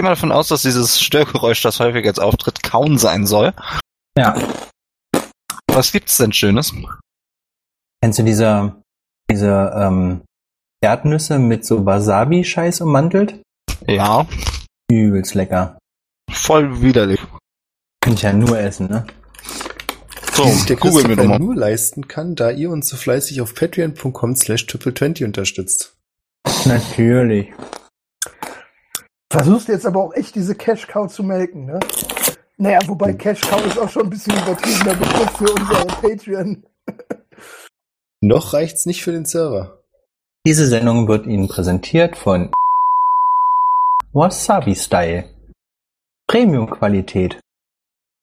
gehe mal davon aus, dass dieses Störgeräusch, das häufig jetzt auftritt, kaum sein soll. Ja. Was gibt's denn Schönes? Kennst du diese, diese ähm, Erdnüsse mit so Wasabi-Scheiß ummantelt? Ja, Übelst lecker. voll widerlich. Kann ich ja nur essen, ne? So, die sich der wir Christopher nochmal. nur leisten kann, da ihr uns so fleißig auf patreon.com slash triple20 unterstützt. Natürlich. Versuchst jetzt aber auch echt diese Cash Cow zu melken, ne? Naja, wobei Cash Cow ist auch schon ein bisschen übertriebener Begriff für unsere Patreon. Noch reicht's nicht für den Server. Diese Sendung wird Ihnen präsentiert von Wasabi Style. Premium-Qualität.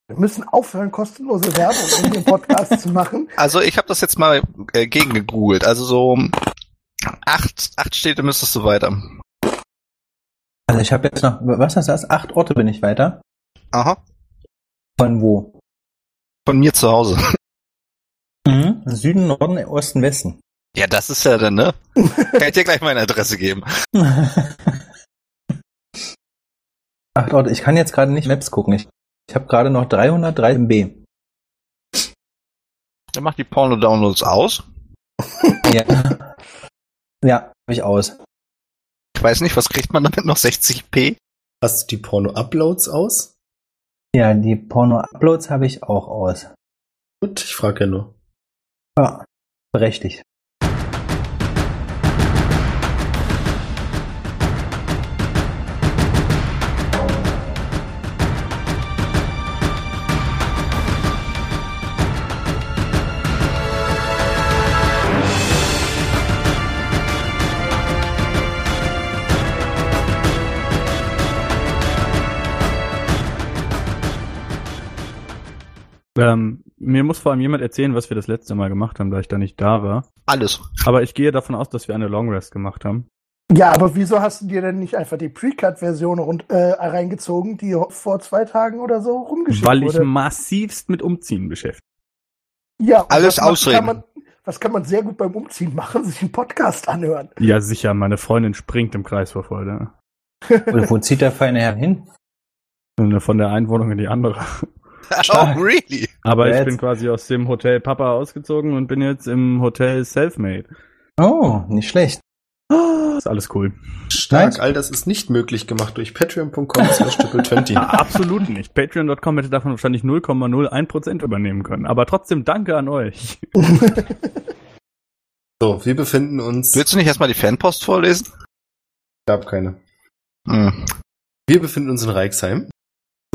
Wir müssen aufhören, kostenlose Werbung in dem Podcast zu machen. Also ich habe das jetzt mal äh, gegengegoogelt. Also so acht, acht Städte müsstest du weiter. Also ich habe jetzt noch, was ist das? Acht Orte bin ich weiter. Aha. Von wo? Von mir zu Hause. Mhm. Süden, Norden, Osten, Westen. Ja, das ist ja dann, ne? Kann ich dir gleich meine Adresse geben. Acht Orte. Ich kann jetzt gerade nicht Maps gucken. Ich, ich habe gerade noch 303 MB. Dann mach die Porno-Downloads aus. Ja. ja, habe ich aus. Ich weiß nicht, was kriegt man damit noch? 60p? Hast du die Porno-Uploads aus? Ja, die Porno-Uploads habe ich auch aus. Gut, ich frage ja nur. Ja, berechtigt. Ähm, mir muss vor allem jemand erzählen, was wir das letzte Mal gemacht haben, da ich da nicht da war. Alles. Aber ich gehe davon aus, dass wir eine Long Rest gemacht haben. Ja, aber wieso hast du dir denn nicht einfach die Pre-Cut-Version rund- äh, reingezogen, die vor zwei Tagen oder so rumgeschickt Weil ich wurde? massivst mit Umziehen beschäftigt. Ja, Alles Ausreden. Kann man, was kann man sehr gut beim Umziehen machen? Sich einen Podcast anhören. Ja, sicher, meine Freundin springt im Kreis vor Freude. Und wo zieht der feine Herr hin? Von der einen Wohnung in die andere. Oh, really? Aber ich Jetzt. bin quasi aus dem Hotel Papa ausgezogen und bin jetzt im Hotel Selfmade. Oh, nicht schlecht. Ist alles cool. Stark, Nice. all das ist nicht möglich gemacht durch patreon.com slash triple20. Ah, absolut nicht. Patreon.com hätte davon wahrscheinlich 0,01% übernehmen können. Aber trotzdem danke an euch. So, wir befinden uns... Willst du nicht erstmal die Fanpost vorlesen? gab keine. Hm. Wir befinden uns in Reichsheim.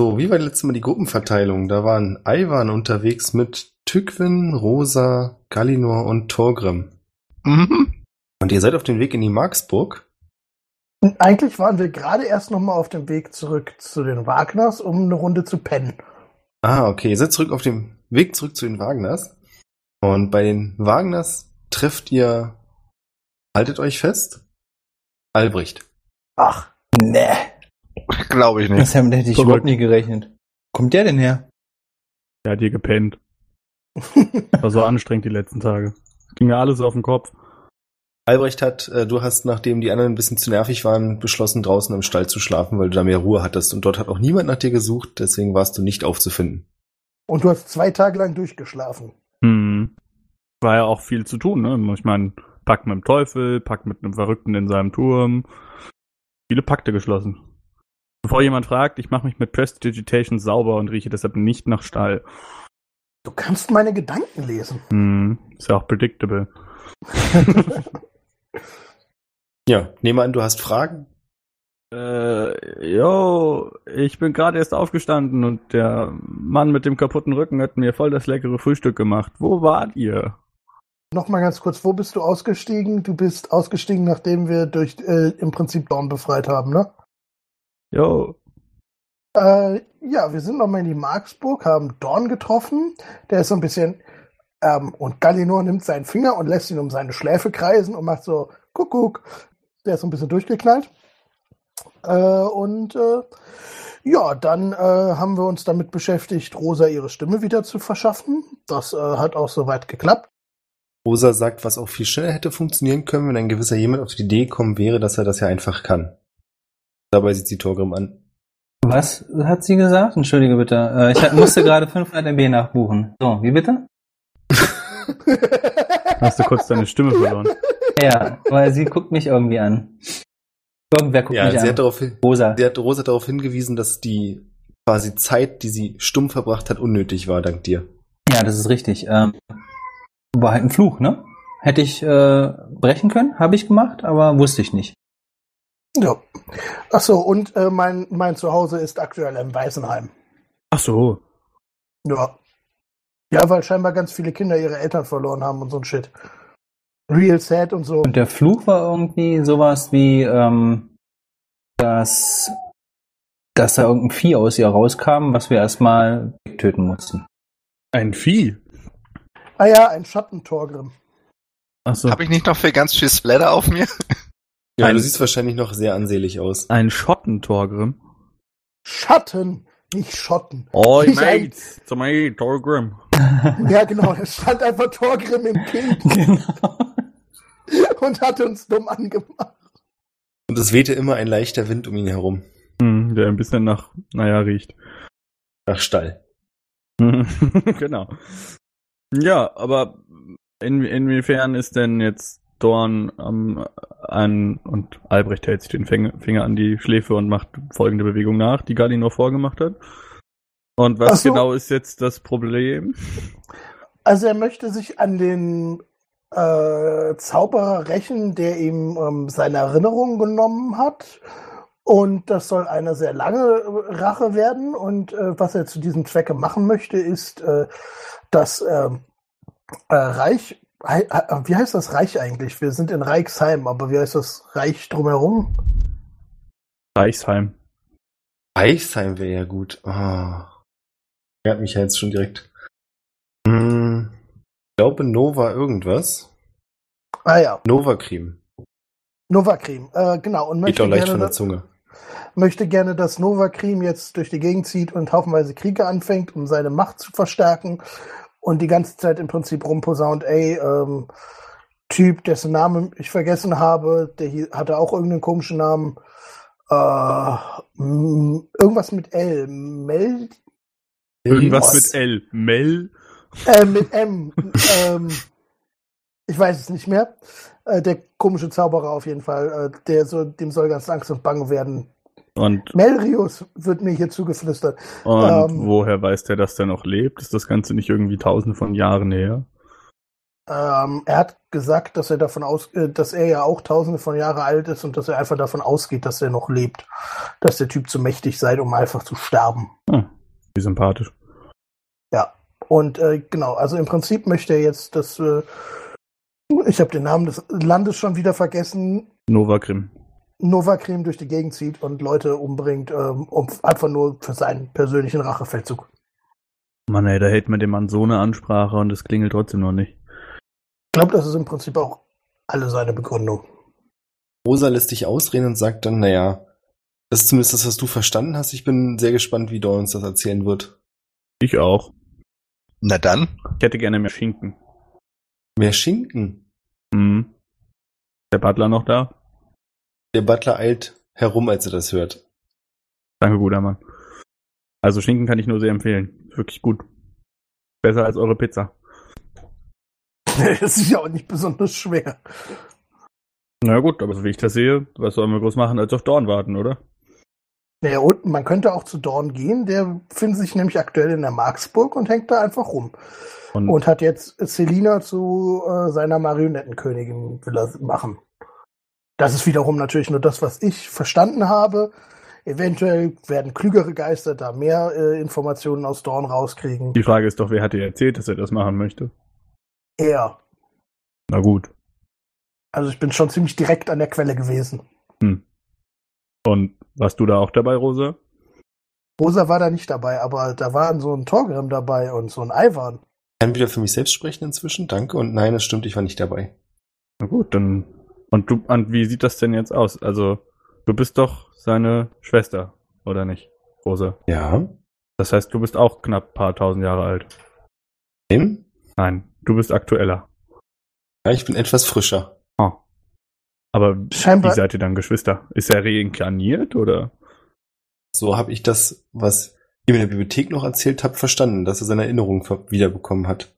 So, wie war letztes Mal die Gruppenverteilung? Da waren Ivan unterwegs mit Tückwin, Rosa, Galinor und Torgrim. Mhm. Und ihr seid auf dem Weg in die Marksburg. Und eigentlich waren wir gerade erst noch mal auf dem Weg zurück zu den Wagners, um eine Runde zu pennen. Ah, okay, ihr seid zurück auf dem Weg zurück zu den Wagners. Und bei den Wagners trefft ihr, haltet euch fest, Albrecht. Ach, Nee, Glaube ich nicht. das hätte ich Verrückt. überhaupt nie gerechnet. Kommt der denn her? Der hat hier gepennt. War so anstrengend die letzten Tage. Ging mir alles auf den Kopf. Albrecht hat, äh, du hast, nachdem die anderen ein bisschen zu nervig waren, beschlossen, draußen im Stall zu schlafen, weil du da mehr Ruhe hattest. Und dort hat auch niemand nach dir gesucht, deswegen warst du nicht aufzufinden. und du hast zwei Tage lang durchgeschlafen. Hm. War ja auch viel zu tun, ne? Ich meine, Pakt mit dem Teufel, Pakt mit einem Verrückten in seinem Turm. Viele Pakte geschlossen. Bevor jemand fragt, ich mache mich mit Prestidigitation sauber und rieche deshalb nicht nach Stahl. Du kannst meine Gedanken lesen. Hm. Ist ja auch predictable. Ja, nehme an, du hast Fragen. Äh, yo, ich bin gerade erst aufgestanden und der Mann mit dem kaputten Rücken hat mir voll das leckere Frühstück gemacht. Wo wart ihr? Nochmal ganz kurz, wo bist du ausgestiegen? Du bist ausgestiegen, nachdem wir durch äh, im Prinzip Dorn befreit haben, ne? Yo, Äh, ja, wir sind nochmal in die Marksburg, haben Dorn getroffen. Der ist so ein bisschen. Ähm, und Gallinor nimmt seinen Finger und lässt ihn um seine Schläfe kreisen und macht so Kuckuck. Der ist so ein bisschen durchgeknallt. Äh, und äh, ja, dann äh, haben wir uns damit beschäftigt, Rosa ihre Stimme wieder zu verschaffen. Das äh, hat auch soweit geklappt. Rosa sagt, was auch viel schneller hätte funktionieren können, wenn ein gewisser jemand auf die Idee gekommen wäre, dass er das ja einfach kann. Dabei sieht sie Torgrim an. Was hat sie gesagt? Entschuldige bitte. Äh, ich musste gerade 500 MB nachbuchen. So, wie bitte? Hast du kurz deine Stimme verloren? Ja, weil sie guckt mich irgendwie an. Irgendwer guckt Ja, mich sie an. hat, darauf, Rosa. sie hat Rosa darauf hingewiesen, dass die quasi Zeit, die sie stumm verbracht hat, unnötig war, dank dir. Ja, das ist richtig. Ähm, war halt ein Fluch, ne? Hätte ich äh, brechen können, habe ich gemacht, aber wusste ich nicht. Ja. Ach so, und äh, mein, mein Zuhause ist aktuell im Waisenheim. Ach so. Ja. Ja, weil scheinbar ganz viele Kinder ihre Eltern verloren haben und so ein Shit. Real sad und so. Und der Fluch war irgendwie sowas wie, ähm, dass, dass da irgendein Vieh aus ihr rauskam, was wir erstmal töten mussten. Ein Vieh. Ah ja, ein Schattentorgrim. Ach so. Habe ich nicht noch für ganz viel Splatter auf mir? Ja, Ein- du siehst wahrscheinlich noch sehr ansehlich aus. Ein Schottentorgrim. Schatten, nicht Schotten. Oh, Nicht Mates. Zum Mate, Torgrim. Ja, genau, es stand einfach Torgrim im Kind genau. und hat uns dumm angemacht. Und es wehte immer ein leichter Wind um ihn herum. Hm, der ein bisschen nach, naja, riecht. Nach Stall. genau. Ja, aber in, inwiefern ist denn jetzt Dorn am an und Albrecht hält sich den Finger, an die Schläfe und macht folgende Bewegung nach, die Galinor vorgemacht hat. Und was so. genau ist jetzt das Problem? Also er möchte sich an den äh, Zauberer rächen, der ihm ähm, seine Erinnerungen genommen hat. Und das soll eine sehr lange äh, Rache werden. Und äh, was er zu diesem Zwecke machen möchte, ist äh, das ähm, äh, Reich. Hei- äh, Wie heißt das Reich eigentlich? Wir sind in Reichsheim, aber wie heißt das Reich drumherum? Reichsheim. Eichsheim wäre ja gut. Ah. Er hat mich ja jetzt schon direkt. Hm, ich glaube Nova irgendwas. Ah ja, Nova Cream. Novakrim. Äh, genau. Und Geht möchte doch leicht gerne, von der Zunge. möchte gerne, dass Novakrim jetzt durch die Gegend zieht und haufenweise Kriege anfängt, um seine Macht zu verstärken und die ganze Zeit im Prinzip rumposaunt, ey, ähm, Typ, dessen Namen ich vergessen habe, der hier hatte auch irgendeinen komischen Namen, äh, irgendwas mit L, Mel, Irgendwas Was? mit L. Mel? äh, mit M, ähm, ich weiß es nicht mehr, äh, der komische Zauberer auf jeden Fall, äh, der so, dem soll ganz Angst und Bange werden. Und, Melrius wird mir hier zugeflüstert. und Ähm. woher weiß der, dass der noch lebt? Ist das Ganze nicht irgendwie tausend von Jahren her? Ähm, er hat gesagt, dass er davon aus, äh, dass er ja auch tausende von Jahre alt ist und dass er einfach davon ausgeht, dass er noch lebt. Dass der Typ zu mächtig sei, um einfach zu sterben. Hm, wie sympathisch. Ja. Und äh, genau, also im Prinzip möchte er jetzt das, äh, ich habe den Namen des Landes schon wieder vergessen, Novakrim. Novakrim durch die Gegend zieht und Leute umbringt, ähm, um, einfach nur für seinen persönlichen Rachefeldzug. Mann, ey, da hält man dem Mann so eine Ansprache und es klingelt trotzdem noch nicht. Ich glaube, das ist im Prinzip auch alle seine Begründung. Rosa lässt dich ausreden und sagt dann, naja, das ist zumindest das, was du verstanden hast. Ich bin sehr gespannt, wie Dawn uns das erzählen wird. Ich auch. Na dann. Ich hätte gerne mehr Schinken. Mehr Schinken. Hm. Der Butler noch da? Der Butler eilt herum, als er das hört. Danke, guter Mann. Also Schinken kann ich nur sehr empfehlen. Wirklich gut. Besser als eure Pizza. das ist ja auch nicht besonders schwer. Na gut, aber so wie ich das sehe, was sollen wir groß machen, als auf Dorn warten, oder? Naja, und man könnte auch zu Dorn gehen, der findet sich nämlich aktuell in der Marksburg und hängt da einfach rum. Und, Und hat jetzt Selina zu äh, seiner Marionettenkönigin will er machen. Das ist wiederum natürlich nur das, was ich verstanden habe. Eventuell werden klügere Geister da mehr äh, Informationen aus Dorn rauskriegen. die Frage ist doch, wer hat dir erzählt, dass er das machen möchte? Er. Na gut. Also ich bin schon ziemlich direkt an der Quelle gewesen. Hm. Und warst du da auch dabei, Rosa? Rosa war da nicht dabei, aber da waren so ein Torgrim dabei und so ein Ivan. Ich kann wieder für mich selbst sprechen inzwischen, danke. Und nein, es stimmt, ich war nicht dabei. Na gut, dann. Und du, und wie sieht das denn jetzt aus? Also, du bist doch seine Schwester, oder nicht, Rosa? Ja. Das heißt, du bist auch knapp paar tausend Jahre alt. Nein? Nein, du bist aktueller. Ja, ich bin etwas frischer. Ah. Aber wie Scheinbar, seid ihr dann Geschwister? Ist er reinkarniert oder? So habe ich das, was ihr in der Bibliothek noch erzählt habt, verstanden, dass er seine Erinnerung ver- wiederbekommen hat.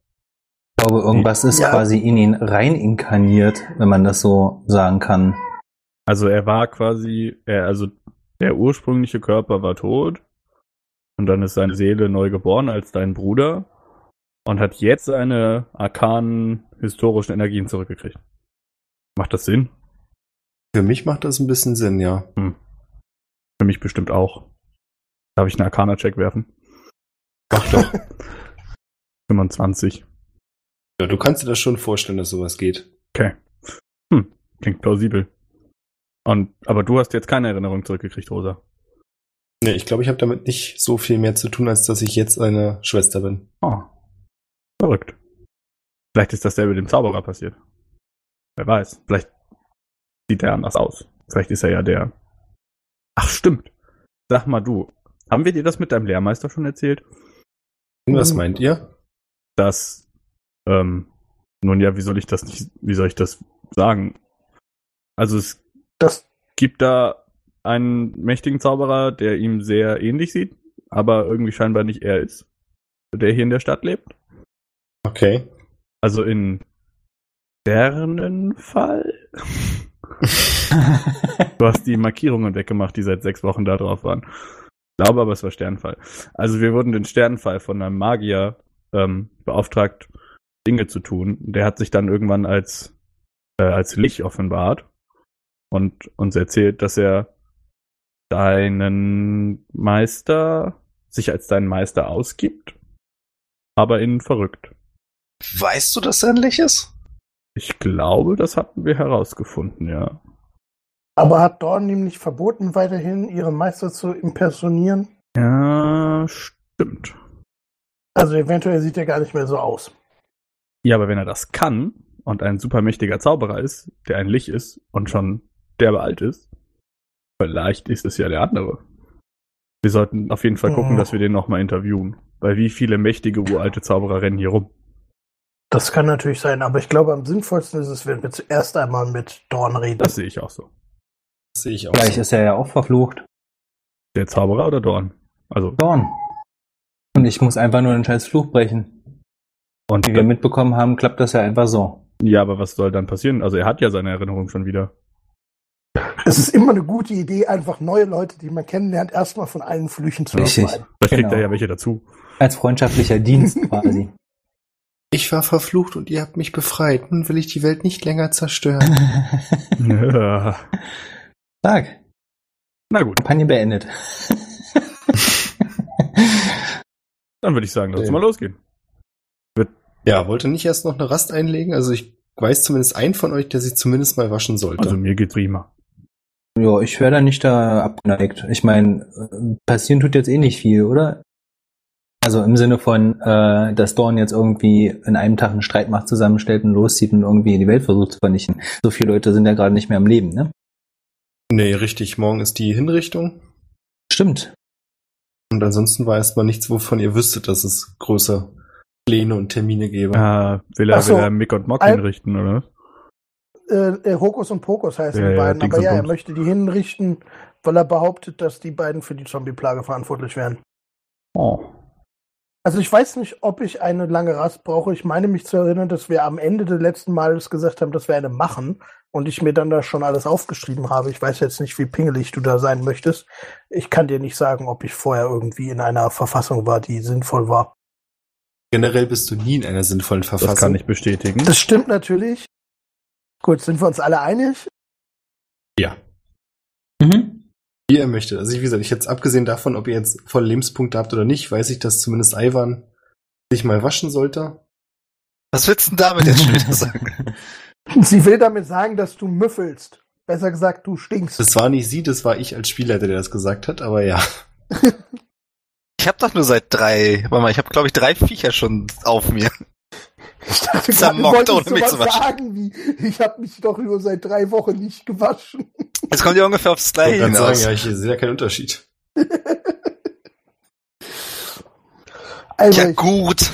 Ich glaube, irgendwas ist Ja. quasi in ihn rein inkarniert, wenn man das so sagen kann. Also er war quasi, er, also der ursprüngliche Körper war tot und dann ist seine Seele neu geboren als dein Bruder und hat jetzt seine arkanen historischen Energien zurückgekriegt. Macht das Sinn? Für mich macht das ein bisschen Sinn, ja. Für mich bestimmt auch. Darf ich einen Arcana-Check werfen? Mach doch. 25. ja, du kannst dir das schon vorstellen, dass sowas geht. Okay. Hm, klingt plausibel. Und, aber du hast jetzt keine Erinnerung zurückgekriegt, Rosa. Nee, ich glaube, ich habe damit nicht so viel mehr zu tun, als dass ich jetzt eine Schwester bin. Oh. Verrückt. Vielleicht ist das selbe dem Zauberer passiert. Wer weiß. Vielleicht sieht er anders aus. Vielleicht ist er ja der. Ach, stimmt. Sag mal du. Haben wir dir das mit deinem Lehrmeister schon erzählt? Was meint ihr? Dass, ähm, nun ja, wie soll ich das nicht, wie soll ich das sagen? Also es Das, gibt da einen mächtigen Zauberer, der ihm sehr ähnlich sieht, aber irgendwie scheinbar nicht er ist, der hier in der Stadt lebt. Okay. Also in deren Fall. Du hast die Markierungen weggemacht, die seit sechs Wochen da drauf waren. Ich glaube aber, es war Sternfall. Also wir wurden den Sternfall von einem Magier ähm, beauftragt, Dinge zu tun. Der hat sich dann irgendwann als, äh, als Lich offenbart und uns erzählt, dass er deinen Meister, sich als deinen Meister ausgibt, aber ihn verrückt. Weißt du, dass er ein Lich ist? Ich glaube, das hatten wir herausgefunden, ja. aber hat Dorn ihm nicht verboten, weiterhin ihren Meister zu impersonieren? Ja, stimmt. Also eventuell sieht er gar nicht mehr so aus. Ja, aber wenn er das kann und ein supermächtiger Zauberer ist, der ein Lich ist und schon derbe alt ist, vielleicht ist es ja der andere. Wir sollten auf jeden Fall gucken, Mhm. dass wir den nochmal interviewen. Weil wie viele mächtige uralte Zauberer rennen hier rum? Das kann natürlich sein, aber ich glaube, am sinnvollsten ist es, wenn wir zuerst einmal mit Dorn reden. Das sehe ich auch so. Das sehe ich auch. Vielleicht so. ist er ja auch verflucht. Der Zauberer oder Dorn? Also, Dorn. Und ich muss einfach nur den scheiß Fluch brechen. Und Wie wir mitbekommen haben, klappt das ja einfach so. ja, aber was soll dann passieren? Also er hat ja seine Erinnerung schon wieder. Es ist immer eine gute Idee, einfach neue Leute, die man kennenlernt, erstmal von allen Flüchen zu Richtig. befreien. Vielleicht kriegt Genau. er ja welche dazu. Als freundschaftlicher Dienst quasi. Ich war verflucht und ihr habt mich befreit. Nun will ich die Welt nicht länger zerstören. Ja. Sag, Na gut, Kampagne beendet. dann würde ich sagen, lass uns mal losgehen. Ja, wollte nicht erst noch eine Rast einlegen? Also ich weiß zumindest einen von euch, der sich zumindest mal waschen sollte. Also mir geht's prima. Ja, ich wäre da nicht da abgeneigt. Ich meine, passieren tut jetzt eh nicht viel, oder? Also im Sinne von, äh, dass Dorn jetzt irgendwie in einem Tag eine Streitmacht zusammenstellt und loszieht und irgendwie die Welt versucht zu vernichten. So viele Leute sind ja gerade nicht mehr am Leben, ne? nee, richtig. Morgen ist die Hinrichtung. Stimmt. Und ansonsten war erstmal nichts, wovon ihr wüsstet, dass es größere Pläne und Termine gäbe. Ah, will er, so. will er Mick und Mock Ein- hinrichten, oder? Äh, äh, Hokus und Pokus heißen Ja, die ja, beiden, Dings aber ja, er Bums. möchte die hinrichten, weil er behauptet, dass die beiden für die Zombie-Plage verantwortlich wären. Oh. Also ich weiß nicht, ob ich eine lange Rast brauche. Ich meine mich zu erinnern, dass wir am Ende des letzten Males gesagt haben, dass wir eine machen und ich mir dann da schon alles aufgeschrieben habe. Ich weiß jetzt nicht, wie pingelig du da sein möchtest. Ich kann dir nicht sagen, ob ich vorher irgendwie in einer Verfassung war, die sinnvoll war. Generell bist du nie in einer sinnvollen Verfassung. Das kann ich bestätigen. Das stimmt natürlich. Gut, sind wir uns alle einig? Ja. Mhm. Wie ihr möchtet. Also wie gesagt, ich jetzt abgesehen davon, ob ihr jetzt volle Lebenspunkte habt oder nicht, weiß ich, dass zumindest Ivan sich mal waschen sollte. Was willst du denn damit jetzt schon wieder sagen? Sie will damit sagen, dass du müffelst. Besser gesagt, du stinkst. Das war nicht sie, das war ich als Spielleiter, der das gesagt hat, aber ja. Ich habe doch nur seit drei, warte mal, ich habe glaube ich drei Viecher schon auf mir. Ich dachte, Zermockt, ohne mich zu was waschen. sagen wie, ich habe mich doch nur seit drei Wochen nicht gewaschen. Es kommt ja ungefähr aufs Ich Gleiche kann sagen, hinaus. ja, ich sehe ja keinen Unterschied. Also, Ja ich, gut.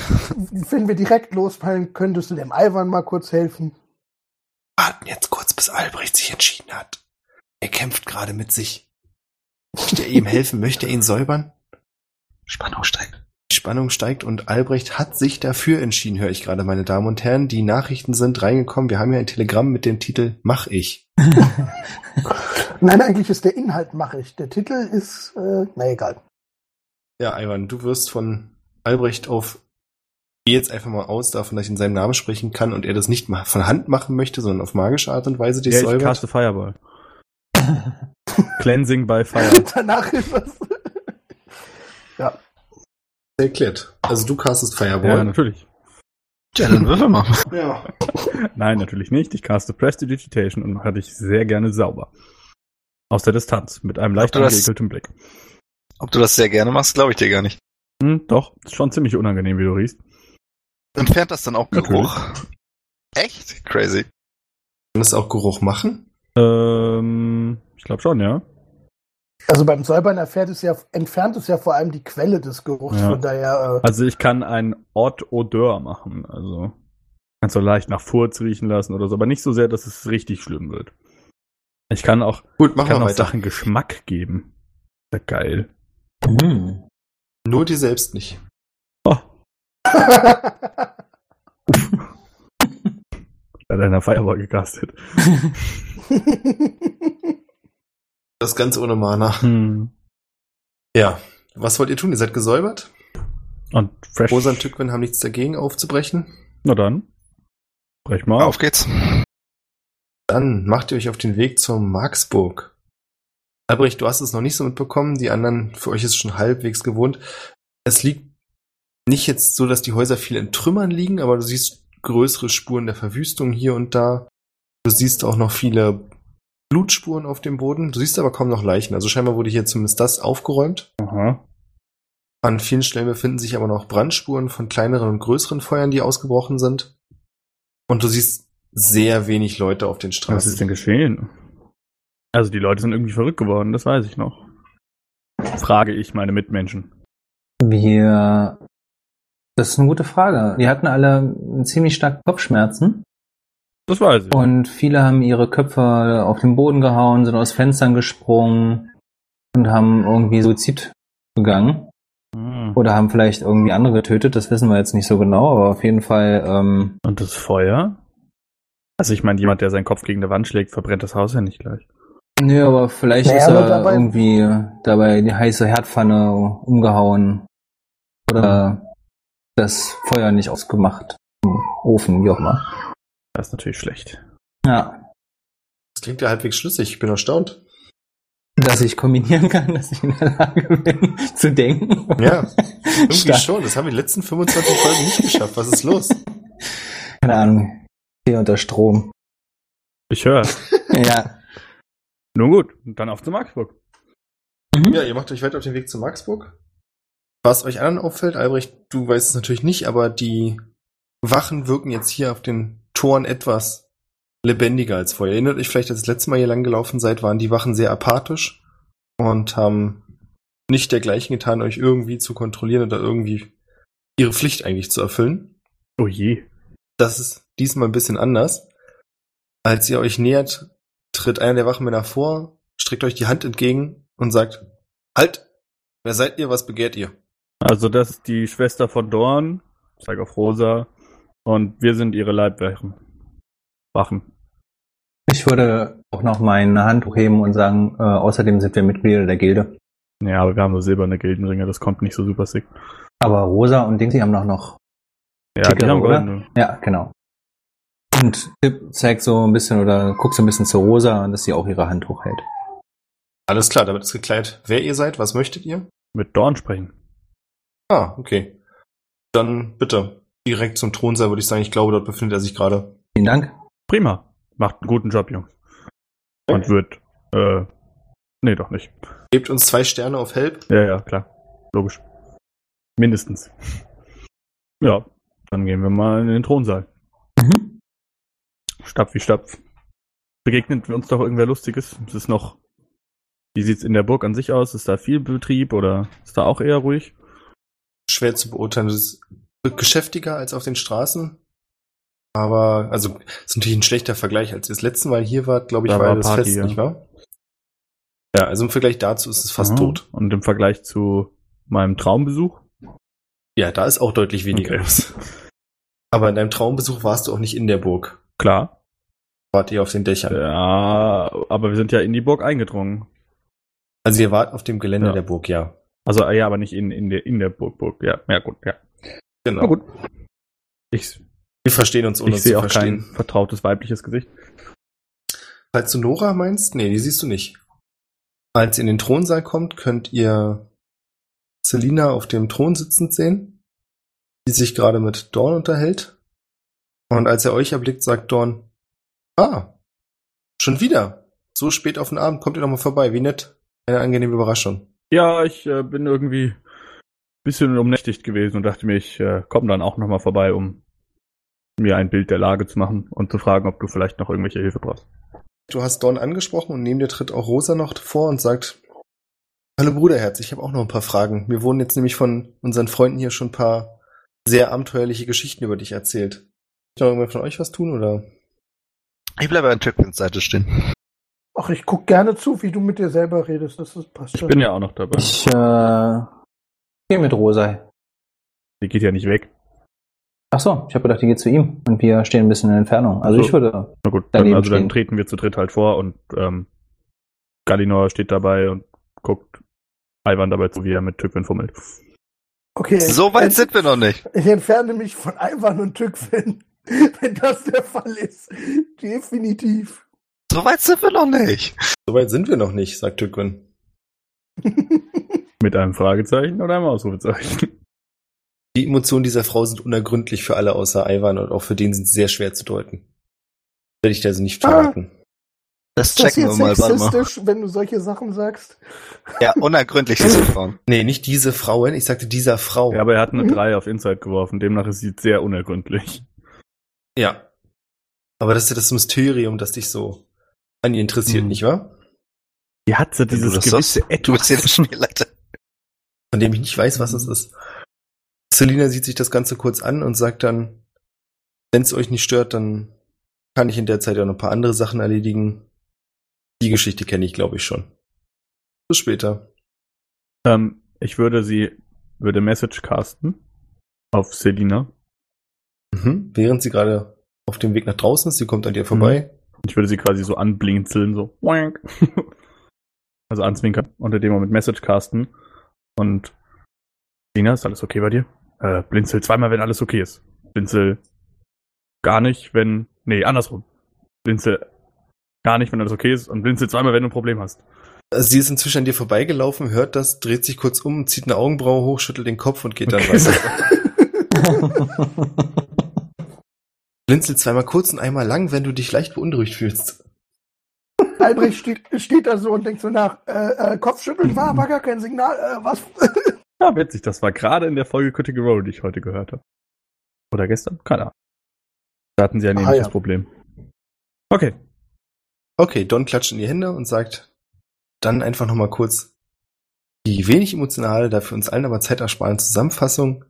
wenn wir direkt losfallen, könntest du dem Ivan mal kurz helfen. Warten jetzt kurz, bis Albrecht sich entschieden hat. Er kämpft gerade mit sich. Möchte er ihm helfen? Möchte er ihn säubern? Spannung steigt. Die Spannung steigt und Albrecht hat sich dafür entschieden, höre ich gerade, meine Damen und Herren. Die Nachrichten sind reingekommen. Wir haben ja ein Telegramm mit dem Titel Mach ich. Nein, eigentlich ist der Inhalt mache ich. Der Titel ist, äh, na egal. Ja, Ivan, du wirst von Albrecht auf gehe jetzt einfach mal aus davon, dass ich in seinem Namen sprechen kann und er das nicht mal von Hand machen möchte, sondern auf magische Art und Weise dich Ja, ich säubert. caste Fireball. Cleansing by Fire. Danach ist das. Ja. Erklärt. Also du castest Ja, Fireball. natürlich. Ja, dann würfel mal. Ja. Nein, natürlich nicht. Ich caste Prestidigitation und mache dich sehr gerne sauber. Aus der Distanz, mit einem leicht das- angeekelten Blick. Ob du das sehr gerne machst, glaube ich dir gar nicht. Hm, doch, ist schon ziemlich unangenehm, wie du riechst. Entfernt das dann auch Natürlich. Geruch? Echt? Crazy. Kann es auch Geruch machen? Ähm, ich glaube schon, ja. Also beim Säubern erfährt es ja, entfernt es ja vor allem die Quelle des Geruchs. Ja. Von daher, äh, Also ich kann ein Ort Odeur machen, also kannst du leicht nach Furz riechen lassen oder so, aber nicht so sehr, dass es richtig schlimm wird. Ich kann auch, Gut, machen kann wir auch weiter. Sachen Geschmack geben. Ist ja geil. Hm. Nur dir selbst nicht. Oh, hat einer Fireball gecastet. Das Ganze ohne Mana. Hm. Ja. Was wollt ihr tun? Ihr seid gesäubert? Und Fresh. Rosa und Tückwin haben nichts dagegen aufzubrechen. Na dann. Brech mal Auf geht's. Dann macht ihr euch auf den Weg zur Marksburg. Albrecht, du hast es noch nicht so mitbekommen. Die anderen, für euch ist es schon halbwegs gewohnt. Es liegt nicht jetzt so, dass die Häuser viel in Trümmern liegen, aber du siehst größere Spuren der Verwüstung hier und da. Du siehst auch noch viele Blutspuren auf dem Boden. Du siehst aber kaum noch Leichen. Also scheinbar wurde hier zumindest das aufgeräumt. Aha. An vielen Stellen befinden sich aber noch Brandspuren von kleineren und größeren Feuern, die ausgebrochen sind. Und du siehst sehr wenig Leute auf den Was Straßen. ist denn geschehen? Also die Leute sind irgendwie verrückt geworden, das weiß ich noch. Frage ich meine Mitmenschen. Wir. Das ist eine gute Frage. Wir hatten alle ziemlich stark Kopfschmerzen Das weiß ich. und viele haben ihre Köpfe auf den Boden gehauen, sind aus Fenstern gesprungen und haben irgendwie Suizid begangen. Hm. Oder haben vielleicht irgendwie andere getötet, das wissen wir jetzt nicht so genau, aber auf jeden Fall, ähm, Und das Feuer? Also ich meine, jemand, der seinen Kopf gegen die Wand schlägt, verbrennt das Haus ja nicht gleich. nö, aber vielleicht Naja, ist er dabei- irgendwie dabei die heiße Herdpfanne umgehauen. Oder das Feuer nicht ausgemacht. Im Ofen, wie auch immer. Das ist natürlich schlecht. Ja. Das klingt ja halbwegs schlüssig. Ich bin erstaunt. Dass ich kombinieren kann, dass ich in der Lage bin, zu denken. Ja, irgendwie Stark. schon. Das haben wir die letzten 25 Folgen nicht geschafft. Was ist los? Keine Ahnung. Hier unter Strom. Ich höre. Ja. Nun gut, dann auf zu Marksburg. Mhm. Ja, ihr macht euch weiter auf den Weg zu Marksburg. Was euch anderen auffällt, Albrecht, du weißt es natürlich nicht, aber die Wachen wirken jetzt hier auf den Toren etwas lebendiger als vorher. Erinnert euch vielleicht, als ihr das letzte Mal hier lang gelaufen seid, waren die Wachen sehr apathisch und haben nicht dergleichen getan, euch irgendwie zu kontrollieren oder irgendwie ihre Pflicht eigentlich zu erfüllen. Oh je. Das ist diesmal ein bisschen anders. Als ihr euch nähert, tritt einer der Wachmänner vor, streckt euch die Hand entgegen und sagt, Halt! Wer seid ihr? Was begehrt ihr? Also das ist die Schwester von Dorn, ich zeige auf Rosa, und wir sind ihre Leibwachen. Wachen. Ich würde auch noch meine Hand hochheben und sagen, äh, außerdem sind wir Mitglieder der Gilde. Ja, aber wir haben so silberne Gildenringe, das kommt nicht so super sick. Aber Rosa und Dingsy haben doch noch. Ja, Dickere, die haben oder? goldene. Ja, genau. Und Tipp zeigt so ein bisschen oder guckt so ein bisschen zu Rosa und dass sie auch ihre Hand hochhält. Alles klar, damit ist geklärt, wer ihr seid, was möchtet ihr? Mit Dorn sprechen. Ah, okay. Dann bitte direkt zum Thronsaal, würde ich sagen. Ich glaube, dort befindet er sich gerade. Vielen Dank. Prima. Macht einen guten Job, Jungs. Und wird, äh, nee, doch nicht. Gebt uns zwei Sterne auf Help. Ja, ja, klar. Logisch. Mindestens. Ja, dann gehen wir mal in den Thronsaal. Mhm. Stapf wie Stapf. Begegnet uns doch irgendwer Lustiges? Es ist noch. Wie sieht's in der Burg an sich aus? Ist da viel Betrieb oder ist da auch eher ruhig? Schwer zu beurteilen. Das ist geschäftiger als auf den Straßen. Aber, also, ist natürlich ein schlechter Vergleich. Als ihr das letzte Mal hier wart, glaube ich, Da war, das Party, Fest, ja. nicht wahr? Ja, also im Vergleich dazu ist es fast Aha. tot. Und im Vergleich zu meinem Traumbesuch? Ja, da ist auch deutlich weniger Okay. Aber in deinem Traumbesuch warst du auch nicht in der Burg. Klar. Wart ihr auf den Dächern. Ja, aber wir sind ja in die Burg eingedrungen. Also ihr wart auf dem Gelände Ja. der Burg, ja. Also ja, aber nicht in, in der in der Burg, Burg. Ja, ja gut, ja. Genau. Na gut. Ich, Wir verstehen uns, ohne ich sehe auch kein verstehen. vertrautes weibliches Gesicht. Falls du Nora meinst, nee, die siehst du nicht. Als ihr in den Thronsaal kommt, könnt ihr Selina auf dem Thron sitzend sehen, die sich gerade mit Dorn unterhält. Und als er euch erblickt, sagt Dorn, ah, schon wieder. So spät auf den Abend kommt ihr noch mal vorbei. Wie nett. Eine angenehme Überraschung. Ja, ich äh, bin irgendwie bisschen umnächtigt gewesen und dachte mir, ich äh, komme dann auch nochmal vorbei, um mir ein Bild der Lage zu machen und zu fragen, ob du vielleicht noch irgendwelche Hilfe brauchst. Du hast Dorn angesprochen und neben dir tritt auch Rosa noch vor und sagt, Hallo Bruderherz, ich habe auch noch ein paar Fragen. Mir wurden jetzt nämlich von unseren Freunden hier schon ein paar sehr abenteuerliche Geschichten über dich erzählt. Kann noch irgendwer von euch was tun oder? Ich bleibe an Tückwins Seite stehen. Ach, ich guck gerne zu, wie du mit dir selber redest. Das ist, passt Ich schon. bin ja auch noch dabei. Ich äh, gehe mit Rosa. Die geht ja nicht weg. Ach so, ich habe gedacht, die geht zu ihm und wir stehen ein bisschen in Entfernung. Also So. ich würde. Na gut, dann, also dann stehen. treten wir zu dritt halt vor und ähm, Galinor steht dabei und guckt Ivan dabei zu, wie er mit Tückwin fummelt. Okay. So weit ich, sind wir noch nicht. ich entferne mich von Ivan und Tückwin, wenn das der Fall ist. Definitiv. So weit sind wir noch nicht. Soweit sind wir noch nicht, sagt Tückwin. Mit einem Fragezeichen oder einem Ausrufezeichen? Die Emotionen dieser Frau sind unergründlich für alle außer Ivan und auch für den sind sie sehr schwer zu deuten. Werde ich dir also nicht Ah. verraten. Das Ist das checken wir jetzt mal, warte mal. sexistisch, wenn du solche Sachen sagst? Ja, unergründlich diese Frauen. Nee, nicht diese Frauen, ich sagte dieser Frau. Ja, aber er hat eine Mhm. 3 auf Inside geworfen, demnach ist sie sehr unergründlich. Ja. Aber das ist ja das Mysterium, das dich so an ihr interessiert, Mhm. nicht wahr? Die hat so dieses das gewisse sagst, Du bist hier der Spielleiter. Von dem ich nicht weiß, was es ist. Selina sieht sich das Ganze kurz an und sagt dann, wenn es euch nicht stört, dann kann ich in der Zeit ja noch ein paar andere Sachen erledigen. Die Geschichte kenne ich, glaube ich, schon. Bis später. Ähm, ich würde sie, würde Message casten auf Selina. Mhm. Während sie gerade auf dem Weg nach draußen ist, sie kommt an dir vorbei. Ich würde sie quasi so anblinzeln, so. Also anzwinkern in dem Moment Message casten. Und Selina, ist alles okay bei dir? Äh, blinzel zweimal, wenn alles okay ist. Blinzel gar nicht, wenn. Nee, andersrum. Blinzel gar nicht, wenn alles okay ist. Und blinzel zweimal, wenn du ein Problem hast. Sie ist inzwischen an dir vorbeigelaufen, hört das, dreht sich kurz um, zieht eine Augenbraue hoch, schüttelt den Kopf und geht dann Okay. weiter. Blinzelt zweimal kurz und einmal lang, wenn du dich leicht beunruhigt fühlst. Albrecht steht, steht da so und denkt so nach, äh, äh, Kopfschütteln war aber gar kein Signal, äh, was? Ja, witzig. Das war gerade in der Folge Critical Role, die ich heute gehört habe. Oder gestern? Keine Ahnung. Da hatten sie ein Ah, ähnliches ja. Problem. Okay. Okay, Don klatscht in die Hände und sagt dann einfach nochmal kurz die wenig emotionale, dafür uns allen aber zeitersparende Zusammenfassung.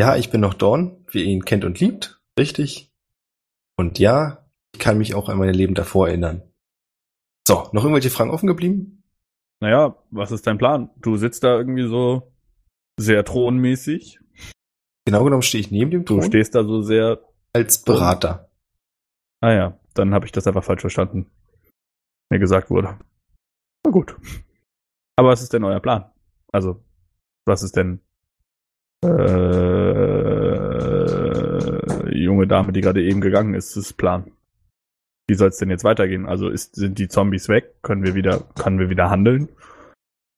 Ja, ich bin noch Dorn, wie ihr ihn kennt und liebt. Richtig. Und ja, ich kann mich auch an meine Leben davor erinnern. So, noch irgendwelche Fragen offen geblieben? Naja, was ist dein Plan? Du sitzt da irgendwie so sehr thronmäßig. Genau genommen stehe ich neben dem Du Thron stehst da so sehr. als Berater. Ah ja, dann habe ich das einfach falsch verstanden. Mir gesagt wurde. Na gut. Aber was ist denn euer Plan? Also, was ist denn äh, junge Dame, die gerade eben gegangen ist, das Plan? Wie soll es denn jetzt weitergehen? Also ist, sind die Zombies weg? Können wir wieder, können wir wieder handeln?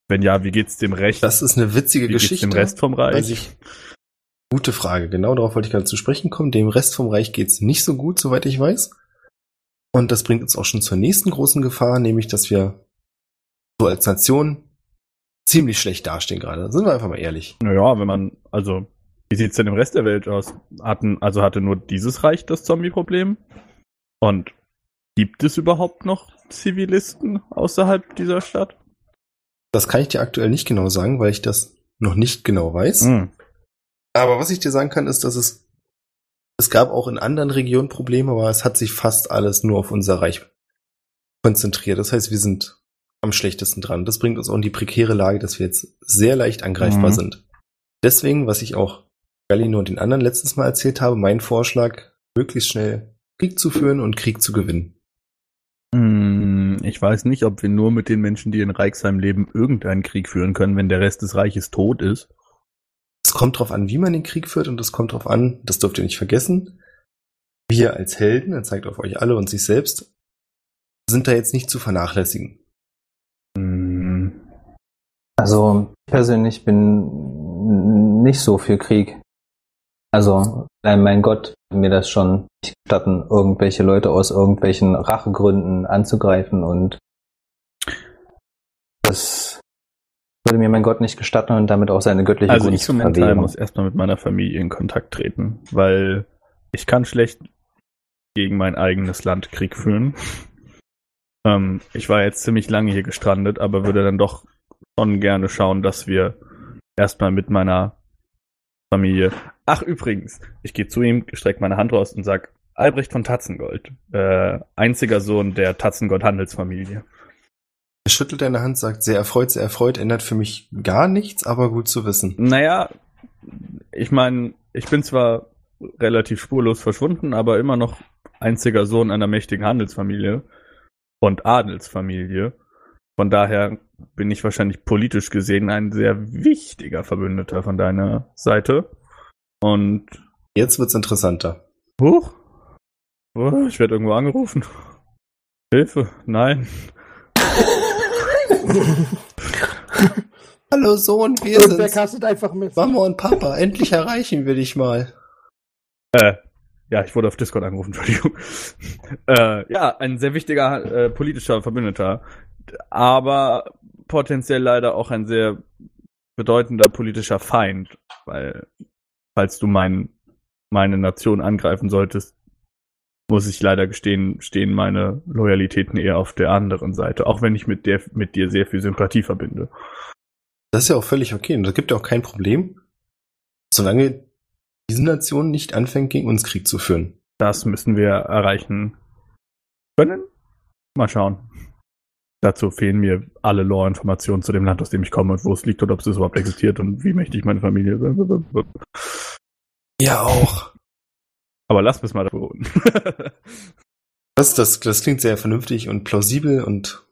Wenn ja, wie geht's dem Recht? Das ist eine witzige wie geht's Geschichte. dem Rest vom Reich? Ich. Gute Frage. Genau darauf wollte ich gerade zu sprechen kommen. Dem Rest vom Reich geht's nicht so gut, soweit ich weiß. Und das bringt uns auch schon zur nächsten großen Gefahr, nämlich, dass wir so als Nation ziemlich schlecht dastehen gerade. Sind wir einfach mal ehrlich. Naja, wenn man, also, wie sieht's denn im Rest der Welt aus? Hatten, also hatte nur dieses Reich das Zombie-Problem? Und gibt es überhaupt noch Zivilisten außerhalb dieser Stadt? Das kann ich dir aktuell nicht genau sagen, weil ich das noch nicht genau weiß. Hm. Aber was ich dir sagen kann, ist, dass es es gab auch in anderen Regionen Probleme, aber es hat sich fast alles nur auf unser Reich konzentriert. Das heißt, wir sind am schlechtesten dran. Das bringt uns auch in die prekäre Lage, dass wir jetzt sehr leicht angreifbar Mhm. sind. Deswegen, was ich auch Gallino und den anderen letztes Mal erzählt habe, mein Vorschlag, möglichst schnell Krieg zu führen und Krieg zu gewinnen. Hm, Ich weiß nicht, ob wir nur mit den Menschen, die in Reichsheim leben, irgendeinen Krieg führen können, wenn der Rest des Reiches tot ist. Es kommt drauf an, wie man den Krieg führt und es kommt drauf an, das dürft ihr nicht vergessen. Wir als Helden, er zeigt auf euch alle und sich selbst, sind da jetzt nicht zu vernachlässigen. Hm, Also ich persönlich bin nicht so für Krieg. Also, nein, mein Gott, mir das schon nicht gestatten, irgendwelche Leute aus irgendwelchen Rachegründen anzugreifen und das würde mir mein Gott nicht gestatten und damit auch seine göttliche Also Gunst ich mental verwehren. muss erstmal mit meiner Familie in Kontakt treten, weil ich kann schlecht gegen mein eigenes Land Krieg führen. Ähm, ich war jetzt ziemlich lange hier gestrandet, aber würde dann doch schon gerne schauen, dass wir erstmal mit meiner Familie. Ach übrigens, ich gehe zu ihm, strecke meine Hand raus und sag Albrecht von Tatzengold, äh, einziger Sohn der Tatzengold-Handelsfamilie. Er schüttelt deine Hand, sagt sehr erfreut, sehr erfreut, ändert für mich gar nichts, aber gut zu wissen. Naja, ich meine, ich bin zwar relativ spurlos verschwunden, aber immer noch einziger Sohn einer mächtigen Handelsfamilie und Adelsfamilie. Von daher bin ich wahrscheinlich politisch gesehen ein sehr wichtiger Verbündeter von deiner Seite. Und Jetzt wird's interessanter. huch, oh, ich werde irgendwo angerufen. Hilfe, nein. Hallo Sohn, wir Irgendwer sind's. kastet einfach mit. Mama und Papa, endlich erreichen wir dich mal. Äh, ja, ich wurde auf Discord angerufen, Entschuldigung. Äh, ja, ein sehr wichtiger äh, politischer Verbündeter, aber potenziell leider auch ein sehr bedeutender politischer Feind, weil falls du mein, meine Nation angreifen solltest, muss ich leider gestehen, stehen meine Loyalitäten eher auf der anderen Seite, auch wenn ich mit der mit dir sehr viel Sympathie verbinde. Das ist ja auch völlig okay und das gibt ja auch kein Problem, solange diese Nation nicht anfängt, gegen uns Krieg zu führen. Das müssen wir erreichen können. Mal schauen. Dazu fehlen mir alle Lore-Informationen zu dem Land, aus dem ich komme und wo es liegt und ob es überhaupt existiert und wie mächtig meine Familie ist. Ja, auch. Aber lass mich mal da. Das, das, das klingt sehr vernünftig und plausibel und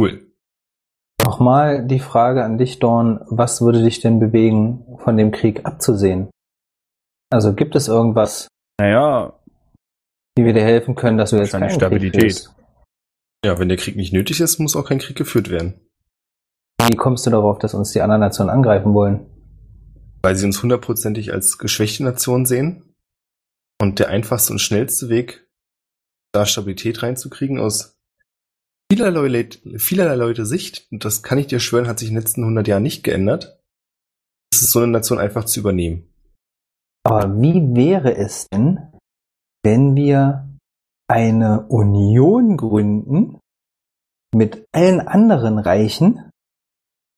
cool. Nochmal die Frage an dich, Dorn, was würde dich denn bewegen, von dem Krieg abzusehen? Also gibt es irgendwas, naja, wie wir dir helfen können, dass du jetzt Krieg Stabilität. führst? Ja, wenn der Krieg nicht nötig ist, muss auch kein Krieg geführt werden. Wie kommst du darauf, dass uns die anderen Nationen angreifen wollen? Weil sie uns hundertprozentig als geschwächte Nation sehen. Und der einfachste und schnellste Weg, da Stabilität reinzukriegen aus vielerlei, Leut- vielerlei Leute Sicht, und das kann ich dir schwören, hat sich in den letzten 100 Jahren nicht geändert, ist es so eine Nation einfach zu übernehmen. Aber wie wäre es denn, wenn wir eine Union gründen mit allen anderen Reichen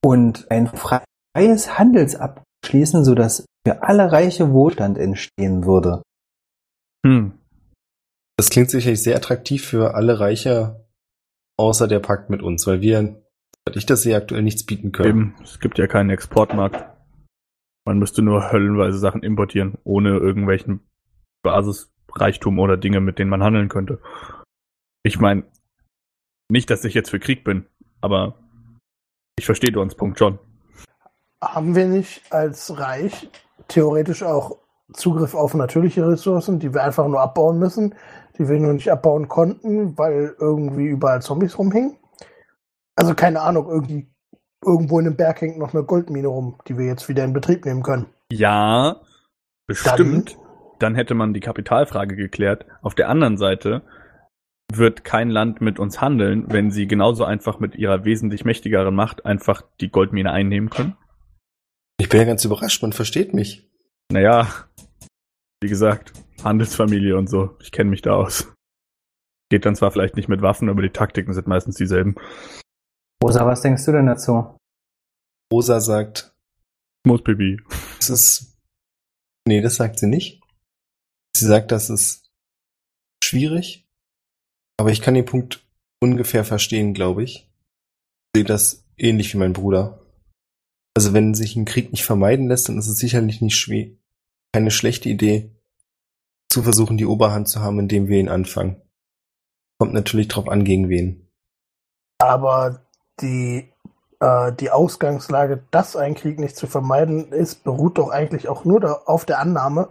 und ein freies Handelsabkommen schließen, sodass für alle Reiche Wohlstand entstehen würde? hm. Das klingt sicherlich sehr attraktiv für alle Reicher, außer der Pakt mit uns, weil wir, weil ich das sehe, aktuell nichts bieten können. Eben, es gibt ja keinen Exportmarkt. Man müsste nur höllenweise Sachen importieren, ohne irgendwelchen Basisreichtum oder Dinge, mit denen man handeln könnte. Ich meine, nicht, dass ich jetzt für Krieg bin, aber ich verstehe Dons Punkt schon. Haben wir nicht als Reich theoretisch auch Zugriff auf natürliche Ressourcen, die wir einfach nur abbauen müssen, die wir nur nicht abbauen konnten, weil irgendwie überall Zombies rumhingen? Also keine Ahnung, irgendwie, irgendwo in dem Berg hängt noch eine Goldmine rum, die wir jetzt wieder in Betrieb nehmen können. Ja, bestimmt. Dann hätte man die Kapitalfrage geklärt. Auf der anderen Seite wird kein Land mit uns handeln, wenn sie genauso einfach mit ihrer wesentlich mächtigeren Macht einfach die Goldmine einnehmen können. Ich bin ja ganz überrascht, man versteht mich. Naja, wie gesagt, Handelsfamilie und so. Ich kenne mich da aus. Geht dann zwar vielleicht nicht mit Waffen, aber die Taktiken sind meistens dieselben. Rosa, was denkst du denn dazu? Rosa sagt, Moospipi. es ist, nee, das sagt sie nicht. Sie sagt, das ist schwierig, aber ich kann den Punkt ungefähr verstehen, glaube ich. sehe das ähnlich wie mein Bruder. Also wenn sich ein Krieg nicht vermeiden lässt, dann ist es sicherlich nicht schwer, keine schlechte Idee, zu versuchen, die Oberhand zu haben, indem wir ihn anfangen. Kommt natürlich drauf an, gegen wen. Aber die, äh, die Ausgangslage, dass ein Krieg nicht zu vermeiden ist, beruht doch eigentlich auch nur da, auf der Annahme,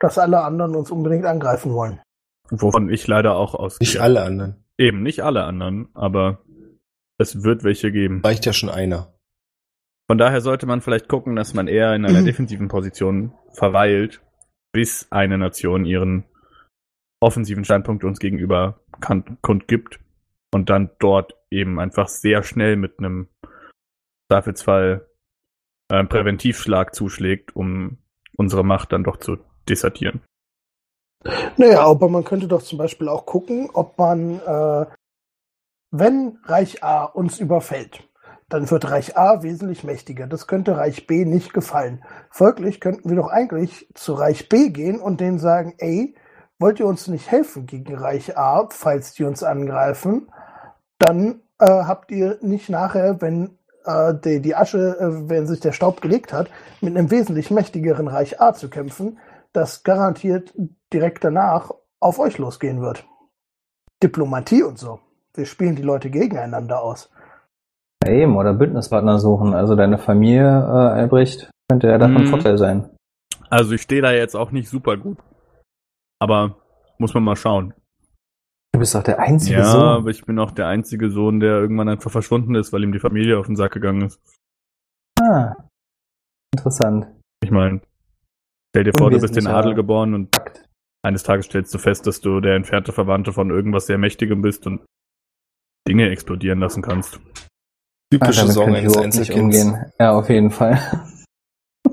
dass alle anderen uns unbedingt angreifen wollen. Wovon ich leider auch ausgehe. Nicht alle anderen. Eben, nicht alle anderen, aber es wird welche geben. Reicht ja schon einer. Von daher sollte man vielleicht gucken, dass man eher in einer defensiven Position verweilt, bis eine Nation ihren offensiven Standpunkt uns gegenüber kundgibt und dann dort eben einfach sehr schnell mit einem Zweifelsfall äh, Präventivschlag zuschlägt, um unsere Macht dann doch zu desertieren. Naja, aber man könnte doch zum Beispiel auch gucken, ob man, äh, wenn Reich A uns überfällt, dann wird Reich A wesentlich mächtiger. Das könnte Reich B nicht gefallen. Folglich könnten wir doch eigentlich zu Reich B gehen und denen sagen, ey, wollt ihr uns nicht helfen gegen Reich A, falls die uns angreifen? Dann äh, habt ihr nicht nachher, wenn äh, die, die Asche, äh, wenn sich der Staub gelegt hat, mit einem wesentlich mächtigeren Reich A zu kämpfen, das garantiert direkt danach auf euch losgehen wird. Diplomatie und so. Wir spielen die Leute gegeneinander aus. Ja, eben, oder Bündnispartner suchen. Also deine Familie, äh, Albrecht, könnte ja davon Mhm. Vorteil sein. Also ich stehe da jetzt auch nicht super gut. Aber muss man mal schauen. Du bist doch der einzige Ja, Sohn. aber ich bin auch der einzige Sohn, der irgendwann einfach verschwunden ist, weil ihm die Familie auf den Sack gegangen ist. Ah, interessant. Ich meine, stell dir vor, du bist in Adel geboren und Fakt. eines Tages stellst du fest, dass du der entfernte Verwandte von irgendwas sehr Mächtigem bist und Dinge explodieren lassen kannst. Typische könnte ich eines Einzelkinds. umgehen. Ja, auf jeden Fall.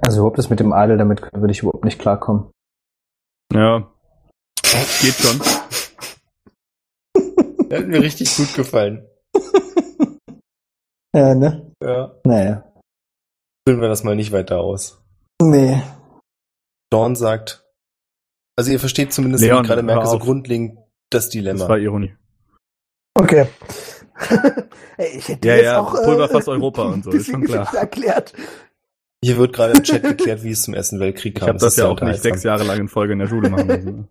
also überhaupt das mit dem Adel, damit würde ich überhaupt nicht klarkommen. Ja. Geht schon. Der hat mir richtig gut gefallen. Ja, ne? Ja. Naja. Führen wir das mal nicht weiter aus. Nee. Dawn sagt, also ihr versteht zumindest, wie Leon, ich gerade merke, so grundlegend das Das Dilemma. war Ironie. Okay. Ey, ich hätte Ja, jetzt ja, auch äh, Pulverfass Europa und so, ist schon klar. Erklärt. Hier wird gerade im Chat geklärt, wie es zum Ersten Weltkrieg Ich kam. habe das ist ja auch nicht sechs Jahre lang in Folge in der Schule machen müssen.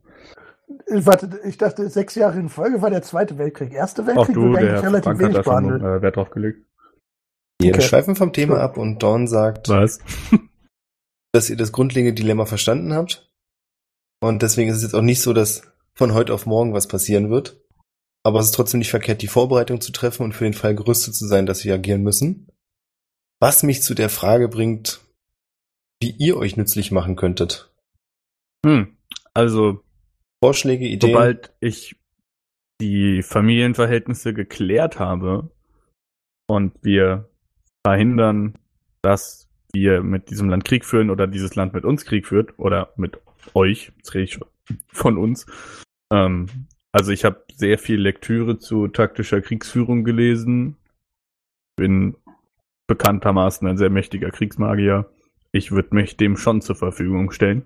Ich, warte, ich dachte, sechs Jahre in Folge war der Zweite Weltkrieg. Erste Weltkrieg du, wird der eigentlich relativ Frank wenig hat da schon behandelt. äh, Wert drauf gelegt. Wir Okay. schweifen vom Thema ab und Dawn sagt, Was? dass ihr das grundlegende Dilemma verstanden habt. Und deswegen ist es jetzt auch nicht so, dass von heute auf morgen was passieren wird. Aber es ist trotzdem nicht verkehrt, die Vorbereitung zu treffen und für den Fall gerüstet zu sein, dass wir agieren müssen. Was mich zu der Frage bringt, wie ihr euch nützlich machen könntet. Hm. Also, Vorschläge, Ideen. sobald ich die Familienverhältnisse geklärt habe und wir verhindern, dass wir mit diesem Land Krieg führen oder dieses Land mit uns Krieg führt oder mit euch, jetzt rede ich von uns. Ähm, also ich habe sehr viel Lektüre zu taktischer Kriegsführung gelesen, bin bekanntermaßen ein sehr mächtiger Kriegsmagier. Ich würde mich dem schon zur Verfügung stellen.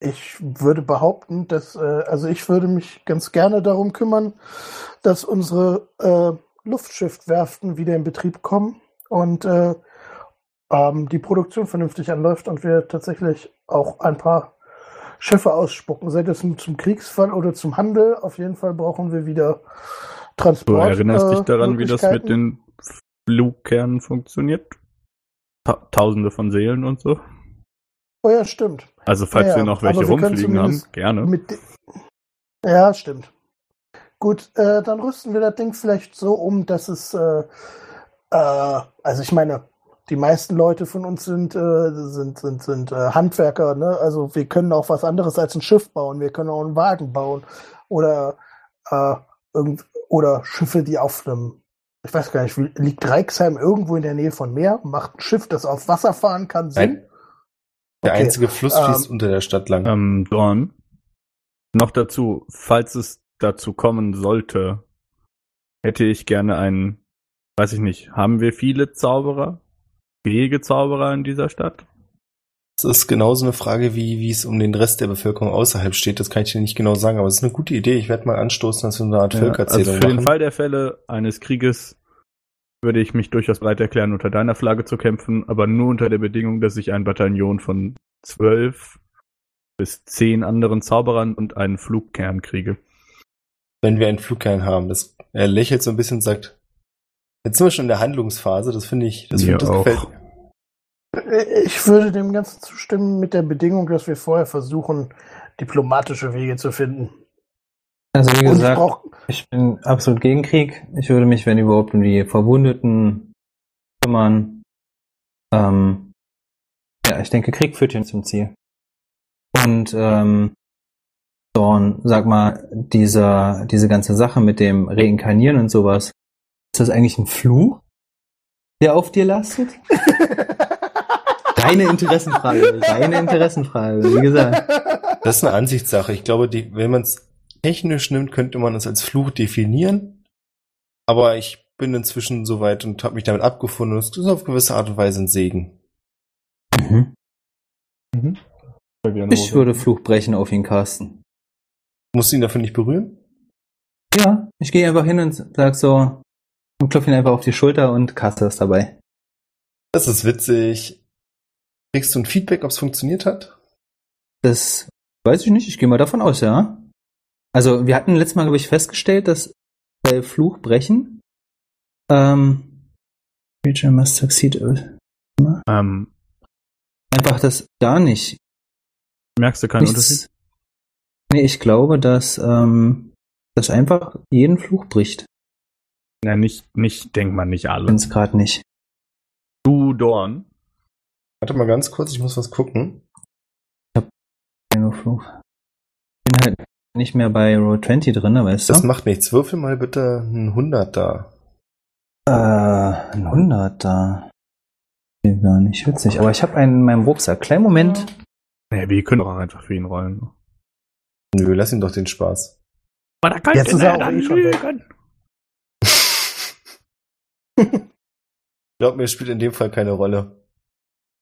Ich würde behaupten, dass, äh, also ich würde mich ganz gerne darum kümmern, dass unsere äh, Luftschiffwerften wieder in Betrieb kommen und äh, ähm, die Produktion vernünftig anläuft und wir tatsächlich auch ein paar Schiffe ausspucken, sei das zum Kriegsfall oder zum Handel. Auf jeden Fall brauchen wir wieder Du Transport. erinnerst äh, dich daran, wie das mit Möglichkeiten. den Flugkernen funktioniert? Ta Tausende von Seelen und so. Oh ja, stimmt. Also falls Ja, wir noch welche wir rumfliegen haben, gerne. Ja, stimmt. Gut, äh, dann rüsten wir das Ding vielleicht so um, dass es, äh, äh, also ich meine, die meisten Leute von uns sind, äh, sind, sind, sind äh, Handwerker, ne? Also wir können auch was anderes als ein Schiff bauen, wir können auch einen Wagen bauen oder, äh, irgend oder Schiffe, die auf einem, ich weiß gar nicht, liegt Reixheim irgendwo in der Nähe von Meer, macht ein Schiff, das auf Wasser fahren kann, Sinn? Nein. Der Okay, einzige Fluss ähm, fließt unter der Stadt lang. Ähm, Dorn. Noch dazu, falls es dazu kommen sollte, hätte ich gerne einen, weiß ich nicht, haben wir viele Zauberer? Fähige Zauberer in dieser Stadt? Das ist genauso eine Frage, wie, wie es um den Rest der Bevölkerung außerhalb steht. Das kann ich dir nicht genau sagen, aber es ist eine gute Idee. Ich werde mal anstoßen, dass wir eine Art Ja, Völkerzählung also für den machen. Fall der Fälle eines Krieges würde ich mich durchaus bereit erklären, unter deiner Flagge zu kämpfen, aber nur unter der Bedingung, dass ich ein Bataillon von zwölf bis zehn anderen Zauberern und einen Flugkern kriege. wenn wir einen Flugkern haben. Das, er lächelt so ein bisschen und sagt, jetzt sind wir schon in der Handlungsphase, das finde ich, das, Mir find, das auch. gefällt mir. Ich würde dem Ganzen zustimmen mit der Bedingung, dass wir vorher versuchen, diplomatische Wege zu finden. Also wie ich gesagt, brauche ich bin absolut gegen Krieg. Ich würde mich, wenn überhaupt, um die Verwundeten kümmern. Ähm, ja, ich denke, Krieg führt hin zum Ziel. Und ähm, Dorn, sag mal, dieser, diese ganze Sache mit dem Reinkarnieren und sowas, ist das eigentlich ein Fluch, der auf dir lastet? Reine Interessenfrage, reine Interessenfrage, wie gesagt. Das ist eine Ansichtssache. Ich glaube, die, wenn man es technisch nimmt, könnte man es als Fluch definieren. Aber ich bin inzwischen soweit und habe mich damit abgefunden. und Es ist auf gewisse Art und Weise ein Segen. Mhm. Ich würde Fluch brechen auf ihn casten. Musst du ihn dafür nicht berühren? Ja, ich gehe einfach hin und sag so und klopfe ihn einfach auf die Schulter und caste das dabei. Das ist witzig. Kriegst du ein Feedback, ob es funktioniert hat? Das weiß ich nicht, ich gehe mal davon aus, ja. Also wir hatten letztes Mal, glaube ich, festgestellt, dass bei Fluch brechen ähm, Creature must succeed. Ähm, Einfach das gar nicht. merkst du keinen nichts- Unterschied? Nee, ich glaube, dass ähm, das einfach jeden Fluch bricht. Ja, nicht, nicht, denkt man nicht alle. Bin's gerade nicht. Du, Dorn. Warte mal ganz kurz, ich muss was gucken. Nur Fluch. Bin halt nicht mehr bei Roll 20 drin, weißt du? Das macht nichts. Würfel mal bitte ein 100 da. Äh, ein 100 da. Gar nicht witzig. Aber ich habe einen in meinem Rucksack. Kleinen Moment. Ja, wir können doch auch einfach für ihn rollen. Nö, lass ihm doch den Spaß. Aber da Jetzt ist er auch eh schon weg. lügen. Glaub mir, es spielt in dem Fall keine Rolle.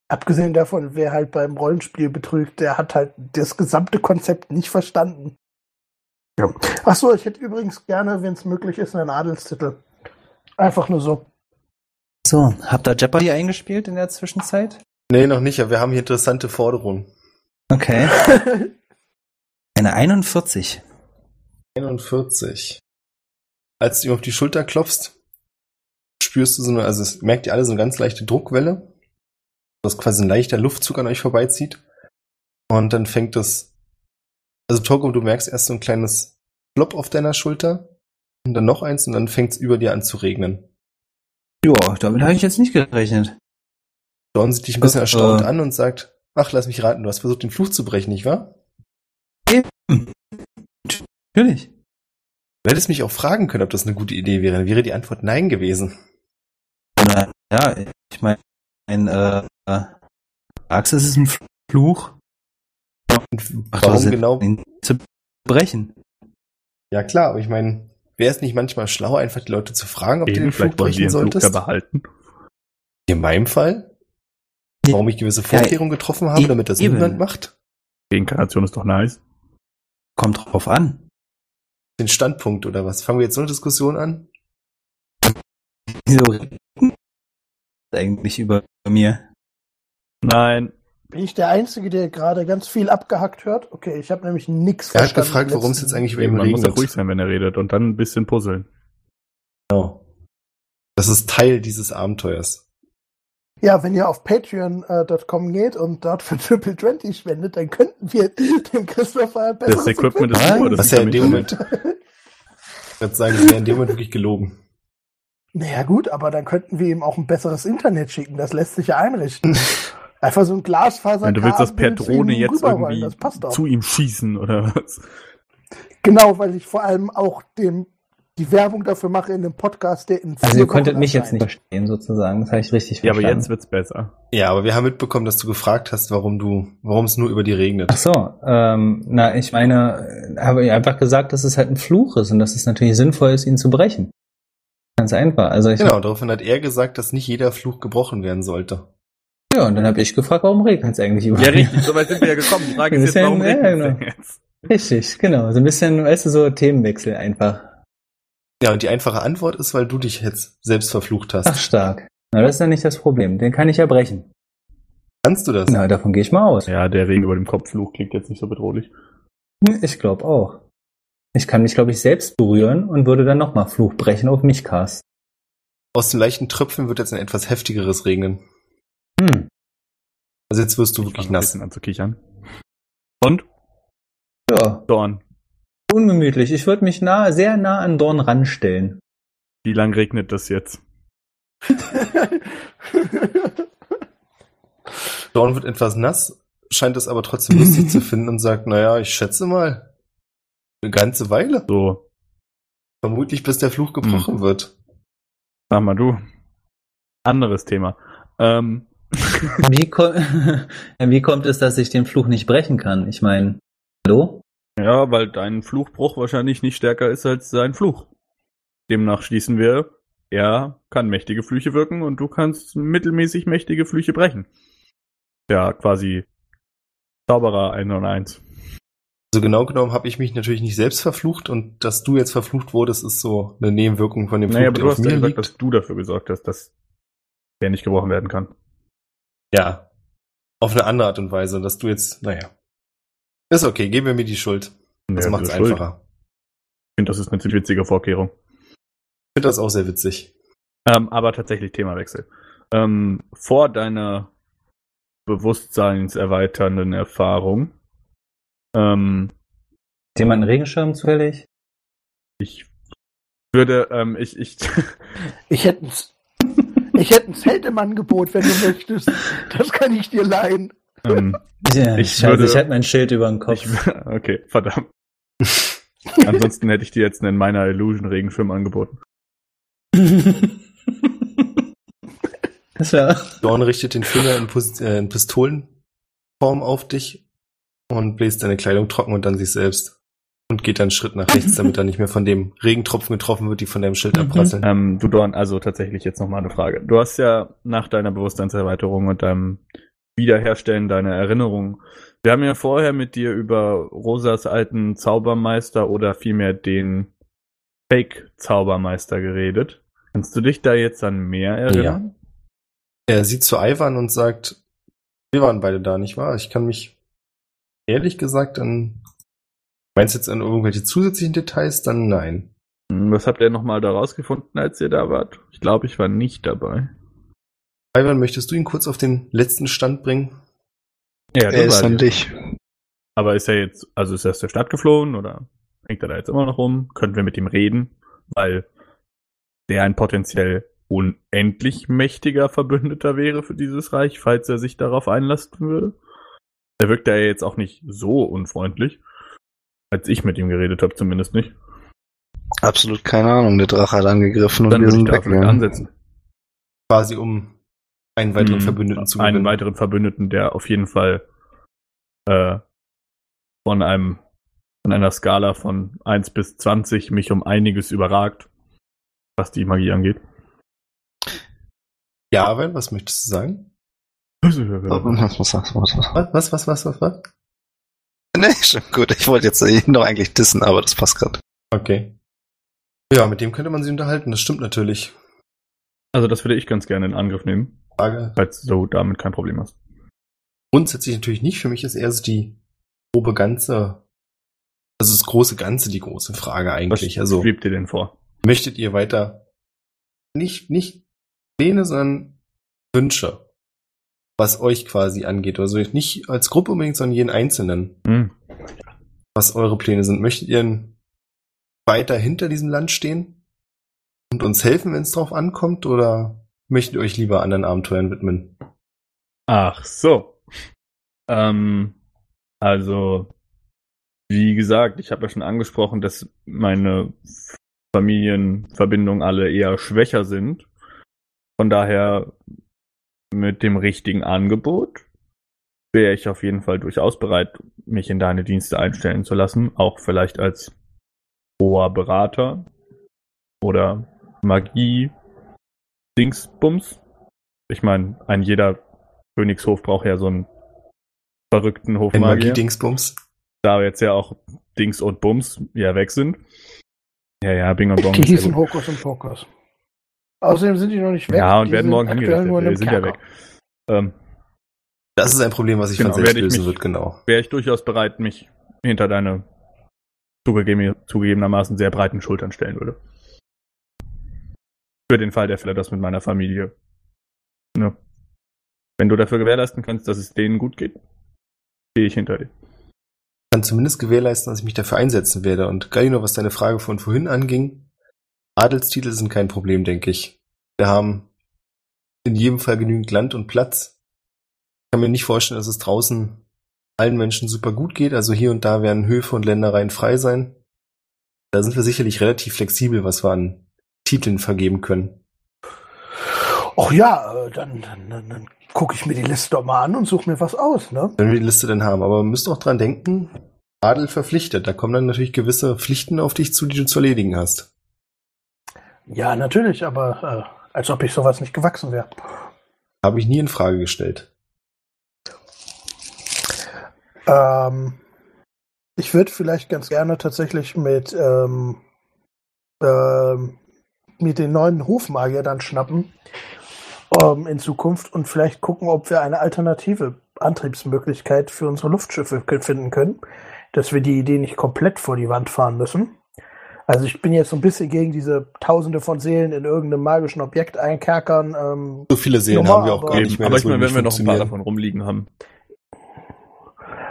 Abgesehen davon, wer halt beim Rollenspiel betrügt, der hat halt das gesamte Konzept nicht verstanden. Ja. Ach so, ich hätte übrigens gerne, wenn es möglich ist, einen Adelstitel. Einfach nur so. So, habt ihr Jeopardy eingespielt in der Zwischenzeit? Nee, noch nicht, aber wir haben hier interessante Forderungen. Okay. Eine 41. 41. Als du ihm auf die Schulter klopfst, spürst du so eine, also es merkt ihr alle so eine ganz leichte Druckwelle, dass quasi ein leichter Luftzug an euch vorbeizieht. Und dann fängt das, also Torgo, du merkst erst so ein kleines Flop auf deiner Schulter und dann noch eins und dann fängt es über dir an zu regnen. Ja, damit habe ich jetzt nicht gerechnet. Dorn sieht dich ein bisschen Äh, erstaunt äh. an und sagt, ach, lass mich raten, du hast versucht, den Fluch zu brechen, nicht wahr? Natürlich. Du hättest mich auch fragen können, ob das eine gute Idee wäre. Dann wäre die Antwort nein gewesen. Ja, ich meine, ein, äh, äh, Axis ist ein Fluch. Und Macht warum genau? ihn zu brechen. Ja klar, aber ich meine, wäre es nicht manchmal schlau, einfach die Leute zu fragen, ob du Eben, den Flug vielleicht wollen die brechen den Flug solltest? da behalten. In meinem Fall? Warum ich gewisse Vorkehrungen getroffen habe, e- damit das eben. niemand macht? Die Inkarnation ist doch nice. Kommt drauf an. Den Standpunkt oder was? Fangen wir jetzt so eine Diskussion an? Wieso eigentlich über mir? Nein. Bin ich der Einzige, der gerade ganz viel abgehackt hört? Okay, ich habe nämlich nichts Er hat verstanden. gefragt, warum es jetzt eigentlich über ihn Man muss ja ruhig sein, wenn er redet und dann ein bisschen puzzeln. Genau. Das ist Teil dieses Abenteuers. Ja, wenn ihr auf patreon.com geht und dort für Triple 20 spendet, dann könnten wir dem Christopher ein besseres Das Equipment ist super. Das Was ist ja in dem damit- Moment, ich würde sagen, das wäre in dem Moment wirklich gelogen. Naja gut, aber dann könnten wir ihm auch ein besseres Internet schicken. Das lässt sich ja einrichten. Einfach so ein Glasfaser. Du willst, dass per Drohne jetzt irgendwie Das zu ihm schießen oder was? Genau, weil ich vor allem auch dem die Werbung dafür mache in dem Podcast, der in Also ihr konntet Wochen mich jetzt nicht verstehen, sozusagen. Das habe ich richtig Ja, aber verstanden. jetzt wird's besser. Ja, aber wir haben mitbekommen, dass du gefragt hast, warum du, warum es nur über die regnet. Ach so, ähm, na, ich meine, äh, habe ich einfach gesagt, dass es halt ein Fluch ist und dass es natürlich sinnvoll ist, ihn zu brechen. Ganz einfach. Also ich Genau, daraufhin hat er gesagt, dass nicht jeder Fluch gebrochen werden sollte. Ja, und dann habe ich gefragt, warum regnet es eigentlich überall? Ja, richtig, so weit sind wir ja gekommen. Die Frage ist jetzt, warum ja, regnet es genau. denn jetzt? Richtig, genau. So ein bisschen, weißt du, so Themenwechsel einfach. Ja, und die einfache Antwort ist, weil du dich jetzt selbst verflucht hast. Ach, stark. Na, das ist ja nicht das Problem. Den kann ich ja brechen. Kannst du das? Na, davon gehe ich mal aus. Ja, der Regen über dem Kopffluch klingt jetzt nicht so bedrohlich. Ich glaube auch. Ich kann mich, glaube ich, selbst berühren und würde dann nochmal Fluch brechen auf mich casten. Aus den leichten Tröpfen wird jetzt ein etwas heftigeres regnen. Hm. Also jetzt wirst du Ich wirklich nass. an zu kichern. Und? Ja, Dorn. Ungemütlich. Ich würde mich nah, sehr nah an Dorn ranstellen. Wie lang regnet das jetzt? Dawn wird etwas nass, scheint es aber trotzdem lustig zu finden und sagt, naja, ich schätze mal, eine ganze Weile. So, Vermutlich bis der Fluch gebrochen wird. sag mal du. Anderes Thema. Ähm, Wie, ko wie kommt es, dass ich den Fluch nicht brechen kann? Ich meine, hallo? Ja, weil dein Fluchbruch wahrscheinlich nicht stärker ist als sein Fluch. Demnach schließen wir, er kann mächtige Flüche wirken und du kannst mittelmäßig mächtige Flüche brechen. Ja, quasi Zauberer 101. Also genau genommen habe ich mich natürlich nicht selbst verflucht und dass du jetzt verflucht wurdest, ist so eine Nebenwirkung von dem Fluch, Naja, aber der du hast ja mir gesagt, liegt. dass du dafür gesorgt hast, dass der nicht gebrochen werden kann. Ja. Auf eine andere Art und Weise, dass du jetzt, naja. Ist okay, geben wir mir die Schuld. Das Ja, macht's Schuld? einfacher. Ich finde, das ist eine ziemlich witzige Vorkehrung. Ich finde das auch sehr witzig. Ähm, aber tatsächlich Themawechsel. Ähm, vor deiner bewusstseinserweiternden Erfahrung, ähm, Hat jemand einen Regenschirm zufällig? ich würde, ähm, ich, ich, Ich hätte ein, ich hätte ein Zelt im Angebot, wenn du möchtest. Das kann ich dir leihen. Ähm, Ja, Ich scheiße, würde- ich hatte mein Schild über den Kopf. ich, okay, verdammt. Ansonsten hätte ich dir jetzt einen meiner Illusion Regenschirm angeboten. ja. Dawn richtet den Finger in, Pos äh, in Pistolenform auf dich und bläst deine Kleidung trocken und dann sich selbst. Und geht dann einen Schritt nach rechts, damit er nicht mehr von dem Regentropfen getroffen wird, die von deinem Schild Mhm. abprasseln. Ähm, du Dorn, also tatsächlich jetzt nochmal eine Frage. Du hast ja nach deiner Bewusstseinserweiterung und deinem Wiederherstellen deiner Erinnerung, wir haben ja vorher mit dir über Rosas alten Zaubermeister oder vielmehr den Fake-Zaubermeister geredet. Kannst du dich da jetzt an mehr erinnern? Er sieht zu Ivan und sagt, wir waren beide da, nicht wahr? Ich kann mich ehrlich gesagt an, meinst du jetzt an irgendwelche zusätzlichen Details? Dann nein. Hm, Was habt ihr nochmal da rausgefunden, als ihr da wart? Ich glaube, ich war nicht dabei. Ivan, möchtest du ihn kurz auf den letzten Stand bringen? Ja, Er ist an dich. Aber ist er jetzt, also ist er aus der Stadt geflohen oder hängt er da jetzt immer noch rum? Können wir mit ihm reden? Weil der ein potenziell unendlich mächtiger Verbündeter wäre für dieses Reich, falls er sich darauf einlassen würde. Er wirkt ja jetzt auch nicht so unfreundlich, als ich mit ihm geredet habe, zumindest nicht. Absolut keine Ahnung. Der Drache hat angegriffen und Dann wir sind da weggegangen. ansetzen. Quasi um einen weiteren Mhm. Verbündeten zu Einen gewinnen. weiteren Verbündeten, der auf jeden Fall äh, von einem von einer Skala von 1 bis 20 mich um einiges überragt, was die Magie angeht. Ja, Ivan, was möchtest du sagen? Was, was, was, was, was? Was, was, was, was, was, was? Nee, schon gut. Ich wollte jetzt ihn noch eigentlich dissen, aber das passt gerade. Okay. Ja, mit dem könnte man sich unterhalten, das stimmt natürlich. Also das würde ich ganz gerne in Angriff nehmen, Frage. falls du damit kein Problem hast. Grundsätzlich natürlich nicht. Für mich ist eher so die grobe Ganze, also das große Ganze die große Frage eigentlich. Was also schwebt dir denn vor? möchtet ihr weiter nicht, nicht Pläne, sondern Wünsche, was euch quasi angeht. Also nicht als Gruppe unbedingt, sondern jeden Einzelnen, Hm. was eure Pläne sind. Möchtet ihr weiter hinter diesem Land stehen und uns helfen, wenn es drauf ankommt, oder möchtet ihr euch lieber anderen Abenteuern widmen? Ach so. Ähm, also, wie gesagt, ich habe ja schon angesprochen, dass meine Familienverbindungen alle eher schwächer sind. Von daher mit dem richtigen Angebot wäre ich auf jeden Fall durchaus bereit, mich in deine Dienste einstellen zu lassen, auch vielleicht als hoher Berater oder Magie Dingsbums. Ich meine, ein jeder Königshof braucht ja so einen verrückten Ein Hofmagier. Magie-Dingsbums. Da jetzt ja auch Dings und Bums ja weg sind. Ja, ja, Bing und Bong. Die gut. Hokus und Pokus. Außerdem sind die noch nicht weg. Ja, und die werden sind morgen hingerichtet. Die sind ja weg. Ähm, Das ist ein Problem, was sich Genau, von selbst ich lösen mich- wird, genau. Wäre ich durchaus bereit, mich hinter deine zugegeben, zugegebenermaßen sehr breiten Schultern stellen würde. Für den Fall der Fälle, das mit meiner Familie. Ne? Wenn du dafür gewährleisten kannst, dass es denen gut geht, stehe ich hinter dir. kann zumindest gewährleisten, dass ich mich dafür einsetzen werde. Und Galino, was deine Frage von vorhin anging, Adelstitel sind kein Problem, denke ich. Wir haben in jedem Fall genügend Land und Platz. Ich kann mir nicht vorstellen, dass es draußen allen Menschen super gut geht. Also hier und da werden Höfe und Ländereien frei sein. Da sind wir sicherlich relativ flexibel, was wir an Titeln vergeben können. Ach ja, äh, dann, dann, dann, dann gucke ich mir die Liste doch mal an und suche mir was aus, ne? Wenn wir die Liste dann haben. Aber wir müssen auch dran denken, Adel verpflichtet. Da kommen dann natürlich gewisse Pflichten auf dich zu, die du zu erledigen hast. Ja, natürlich, aber äh, als ob ich sowas nicht gewachsen wäre. Habe ich nie in Frage gestellt. Ähm, ich würde vielleicht ganz gerne tatsächlich mit, ähm, ähm, mit den neuen Hofmagier dann schnappen ähm, in Zukunft und vielleicht gucken, ob wir eine alternative Antriebsmöglichkeit für unsere Luftschiffe finden können, dass wir die Idee nicht komplett vor die Wand fahren müssen. Also ich bin jetzt so ein bisschen gegen diese Tausende von Seelen in irgendeinem magischen Objekt einkerkern. Ähm, So viele Seelen Normal, haben wir auch aber- gar nicht mehr. Aber ich meine, wenn wir noch ein paar davon rumliegen haben.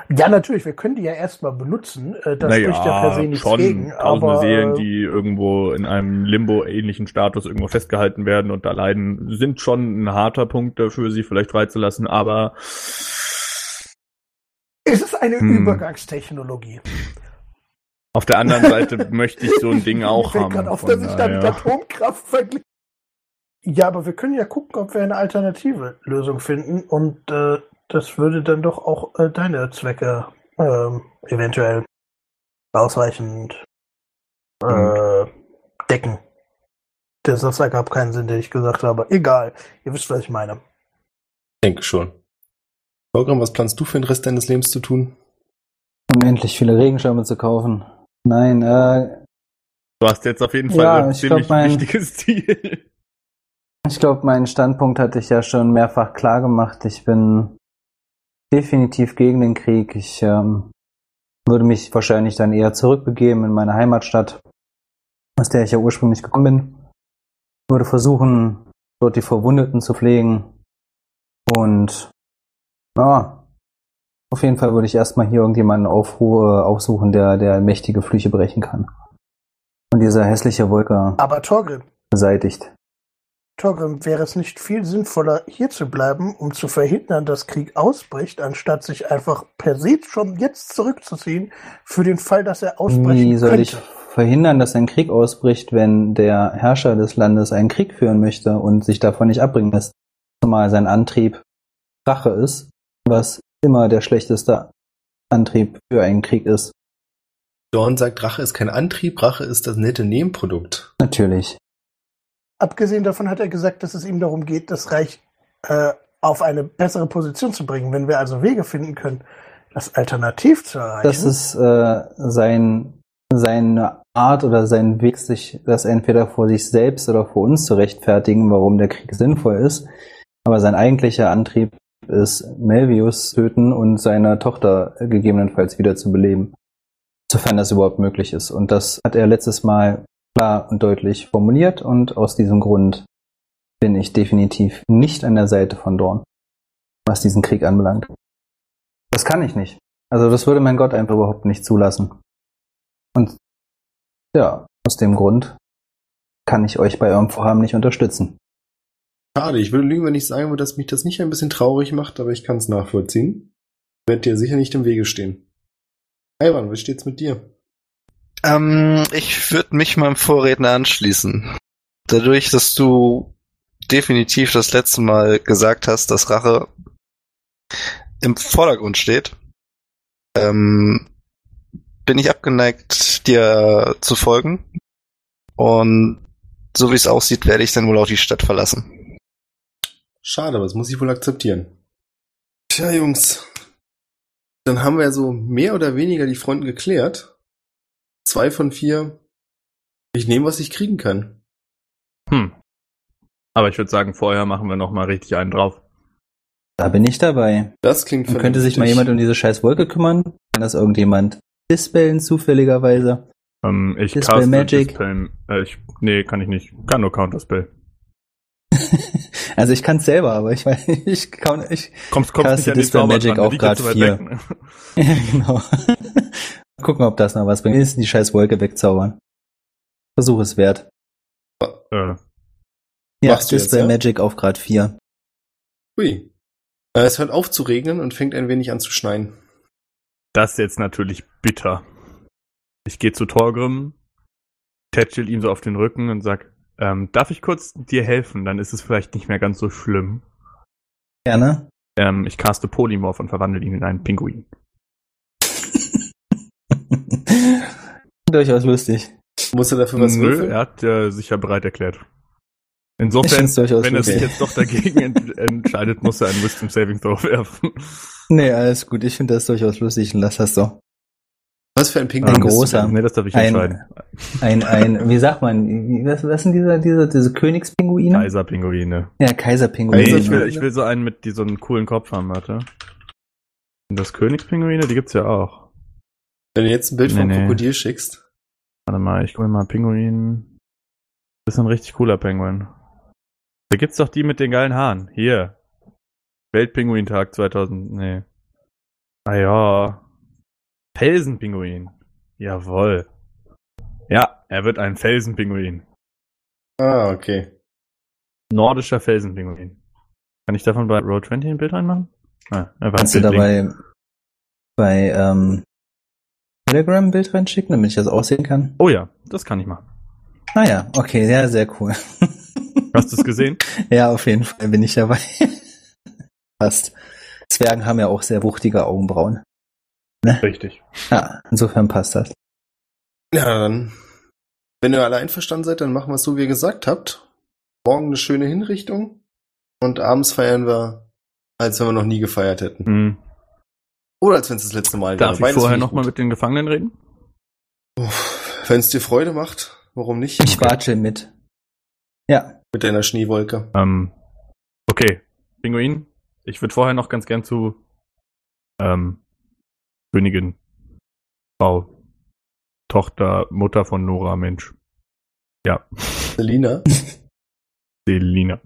Ja, natürlich, wir können die ja erstmal benutzen. Äh, das spricht ja per se nichts schon gegen. tausende Aber, Seelen, äh, die irgendwo in einem Limbo-ähnlichen Status irgendwo festgehalten werden und da leiden, sind schon ein harter Punkt dafür, sie vielleicht freizulassen, aber Es ist eine Hm. Übergangstechnologie. auf der anderen Seite möchte ich so ein Ding auch fällt haben. auf, dass ich da mit daher- Atomkraft verglichen. Ja, aber wir können ja gucken, ob wir eine alternative Lösung finden und äh, das würde dann doch auch äh, deine Zwecke ähm, eventuell ausreichend äh, decken. Der Satz ergab keinen Sinn, den ich gesagt habe. Egal, ihr wisst, was ich meine. Ich denke schon. Volgram, was planst du für den Rest deines Lebens zu tun? Unendlich viele Regenschirme zu kaufen. Nein, äh, Du hast jetzt auf jeden Fall Ja, ein ich ziemlich glaub, mein- wichtiges Ziel. ich glaube, meinen Standpunkt hatte ich ja schon mehrfach klar gemacht. Ich bin definitiv gegen den Krieg. Ich ähm, würde mich wahrscheinlich dann eher zurückbegeben in meine Heimatstadt, aus der ich ja ursprünglich gekommen bin. Würde versuchen, dort die Verwundeten zu pflegen. Und ja, auf jeden Fall würde ich erstmal hier irgendjemanden aufruhe, aufsuchen, der, der mächtige Flüche brechen kann. Und diese hässliche Wolke Aber Torgrim, beseitigt. Torgrim, wäre es nicht viel sinnvoller, hier zu bleiben, um zu verhindern, dass Krieg ausbricht, anstatt sich einfach per se schon jetzt zurückzuziehen, für den Fall, dass er ausbrechen Wie soll könnte? ich verhindern, dass ein Krieg ausbricht, wenn der Herrscher des Landes einen Krieg führen möchte und sich davon nicht abbringen lässt? Zumal sein Antrieb Rache ist, was immer der schlechteste Antrieb für einen Krieg ist. Dorn sagt, Rache ist kein Antrieb, Rache ist das nette Nebenprodukt. Natürlich. Abgesehen davon hat er gesagt, dass es ihm darum geht, das Reich äh, auf eine bessere Position zu bringen. Wenn wir also Wege finden können, das alternativ zu erreichen. Das ist äh, sein, seine Art oder sein Weg, sich das entweder vor sich selbst oder vor uns zu rechtfertigen, warum der Krieg sinnvoll ist. Aber sein eigentlicher Antrieb ist, Melvius töten und seine Tochter gegebenenfalls wieder zu beleben. Sofern das überhaupt möglich ist. Und das hat er letztes Mal klar und deutlich formuliert und aus diesem Grund bin ich definitiv nicht an der Seite von Dorn, was diesen Krieg anbelangt. Das kann ich nicht. Also das würde mein Gott einfach überhaupt nicht zulassen. Und ja, aus dem Grund kann ich euch bei eurem Vorhaben nicht unterstützen. Schade, ich würde lügen, wenn ich sagen würde, dass mich das nicht ein bisschen traurig macht, aber ich kann es nachvollziehen. Werde dir sicher nicht im Wege stehen. Ivan, was steht's mit dir? Ähm, ich würde mich meinem Vorredner anschließen. Dadurch, dass du definitiv das letzte Mal gesagt hast, dass Rache im Vordergrund steht, ähm, bin ich abgeneigt, dir zu folgen. Und so wie es aussieht, werde ich dann wohl auch die Stadt verlassen. Schade, aber das muss ich wohl akzeptieren. Tja, Jungs. Dann haben wir so mehr oder weniger die Fronten geklärt. Zwei von vier. Ich nehme, was ich kriegen kann. Hm. Aber ich würde sagen, vorher machen wir noch mal richtig einen drauf. Da bin ich dabei. Das klingt Dann könnte sich mal jemand um diese scheiß Wolke kümmern. Kann das irgendjemand dispellen zufälligerweise? Ähm, ich Dispel caste Magic. Dispel, äh, ich, nee, kann ich nicht. Kann nur Counterspell. Also ich kann es selber, aber ich weiß, ich kann, ich, Kommst, kommst Caste nicht Dispel Magic dran, zu weit vier. ja, genau. Gucken, ob das noch was bringt. Ist die scheiß Wolke wegzaubern. Versuch es wert. Äh, Ja, Machst du jetzt, ja? Magic auf Grad 4. Hui. Äh, Es hört auf zu regnen und fängt ein wenig an zu schneien. das ist jetzt natürlich bitter. Ich gehe zu Torgrim, tätschel ihm so auf den Rücken und sag, ähm, darf ich kurz dir helfen? Dann ist es vielleicht nicht mehr ganz so schlimm. Gerne. Ähm, ich caste Polymorph und verwandle ihn in einen Pinguin. Durchaus lustig. Muss er dafür was Nö, würfeln? er hat äh, sich ja bereit erklärt. Insofern, wenn er sich jetzt doch dagegen ent entscheidet, muss er einen Wisdom Saving Throw werfen. Nee, alles gut. Ich finde das durchaus lustig und lass das so. Was für ein Ein Pinguin du großer. Nee, das darf ich Ein- entscheiden. Ein, ein, wie sagt man, was, was sind diese, diese, diese Königspinguine? Kaiserpinguine. Ja, Kaiserpinguine. Nee, ich will, ich will so einen mit die so einen coolen Kopf haben, warte. Und das Königspinguine, die gibt's ja auch. Wenn du jetzt ein Bild Nee, vom nee. Krokodil schickst. Warte mal, ich gucke mal Pinguin. Das ist ein richtig cooler Pinguin. Da gibt's doch die mit den geilen Haaren. Hier. Weltpinguintag 2000, nee. Ah ja. Felsenpinguin. Jawohl. Ja, er wird ein Felsenpinguin. Ah, okay. Nordischer Felsenpinguin. Kann ich davon bei Road 20 ein Bild reinmachen? Ah, einfach Kannst du ein Bild dabei bei ähm, Telegram ein Bild reinschicken, damit ich das aussehen kann? Oh ja, das kann ich machen. Ah ja, okay, ja, sehr cool. Hast du es gesehen? ja, auf jeden Fall bin ich dabei. Passt. Zwergen haben ja auch sehr wuchtige Augenbrauen. Richtig. Ja, insofern passt das. Ja, dann. Wenn ihr alle einverstanden seid, dann machen wir es so, wie ihr gesagt habt. Morgen eine schöne Hinrichtung. Und abends feiern wir, als wenn wir noch nie gefeiert hätten. Hm. Oder als wenn es das letzte Mal Darf ich Beides vorher nochmal mit den Gefangenen reden? Wenn es dir Freude macht, warum nicht? Ich watschel mit. Ja, Mit deiner Schneewolke. Ähm, okay, Pinguin. Ich würde vorher noch ganz gern zu ähm, Königin, Frau, Tochter, Mutter von Nora, Mensch. Ja, Selina. Selina.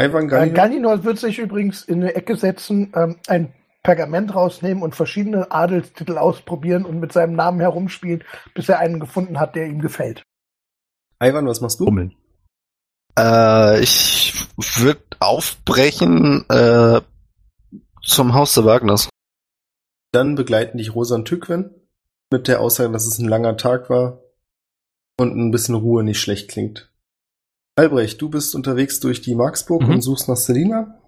Ivan Äh. Gallinor wird sich übrigens in eine Ecke setzen, ähm, ein Pergament rausnehmen und verschiedene Adelstitel ausprobieren und mit seinem Namen herumspielen, bis er einen gefunden hat, der ihm gefällt. Ivan, was machst du? Hummeln. Äh, ich würde aufbrechen äh, zum Haus der Wagners. Dann begleiten dich Rosa und Tückwen mit der Aussage, dass es ein langer Tag war und ein bisschen Ruhe nicht schlecht klingt. Albrecht, du bist unterwegs durch die Marksburg Mhm. und suchst nach Selina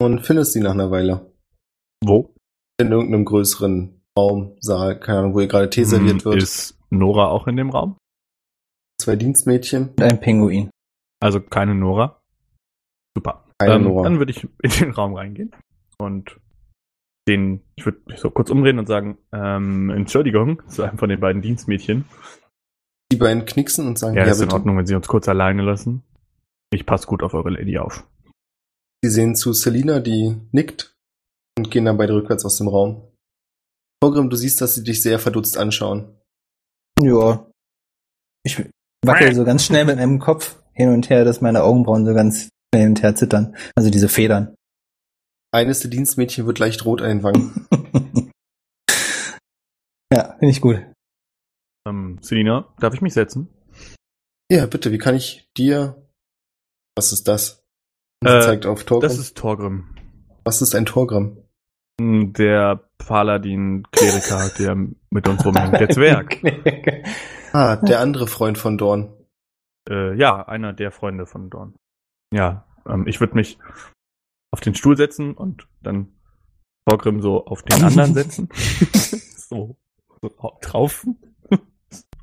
und findest sie nach einer Weile. Wo? In irgendeinem größeren Raum, Saal, keine Ahnung, wo ihr gerade Tee serviert Hm, wird. Ist Nora auch in dem Raum? Zwei Dienstmädchen. und ein Pinguin. Also keine Nora? Super. Keine ähm, Nora. Dann würde ich in den Raum reingehen und den, ich würde mich so kurz umdrehen und sagen, ähm, Entschuldigung, zu einem von den beiden Dienstmädchen. Die beiden knicksen und sagen, Ja, ja, ist in bitte. Ordnung, wenn Sie uns kurz alleine lassen. Ich passe gut auf eure Lady auf. Sie sehen zu Selina, die nickt und gehen dann beide rückwärts aus dem Raum. Vorgrim, du siehst, dass sie dich sehr verdutzt anschauen. Ja. Ich wackel so ganz schnell mit meinem Kopf hin und her, dass meine Augenbrauen so ganz schnell hin und her zittern. Also diese Federn. Eines der Dienstmädchen wird leicht rot an den Wangen. ja, finde ich gut. Ähm, Selina, darf ich mich setzen? ja, bitte, wie kann ich dir... Was ist das? Sie Äh, zeigt auf Torgrim. Das ist Torgrim. Was ist ein Torgrim? Der Paladin-Kleriker, der mit uns rumhängt. Der Zwerg. Ah, der andere Freund von Dorn. äh, ja, einer der Freunde von Dorn. Ja, ähm, ich würde mich auf den Stuhl setzen und dann Torgrim so auf den anderen setzen. so, so drauf.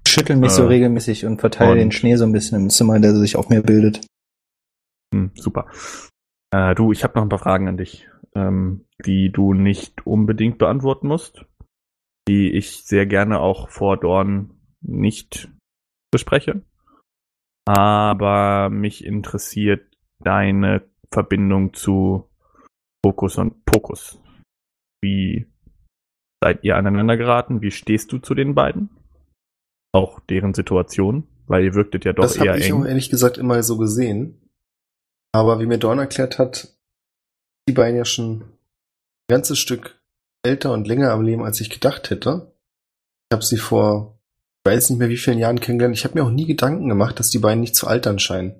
Schüttel mich so Äh, regelmäßig und verteile und- den Schnee so ein bisschen im Zimmer, der sich auf mir bildet. Hm, super. Äh, du, ich habe noch ein paar Fragen an dich. Ähm, die du nicht unbedingt beantworten musst, die ich sehr gerne auch vor Dorn nicht bespreche. Aber mich interessiert deine Verbindung zu Fokus und Pokus. Wie seid ihr aneinander geraten? Wie stehst du zu den beiden? Auch deren Situation, weil ihr wirktet ja doch das eher habe ich auch eng. ehrlich gesagt immer so gesehen. Aber wie mir Dorn erklärt hat, die beiden ja schon ein ganzes Stück älter und länger am Leben, als ich gedacht hätte. Ich habe sie vor, ich weiß nicht mehr wie vielen Jahren kennengelernt. Ich habe mir auch nie Gedanken gemacht, dass die beiden nicht zu altern scheinen.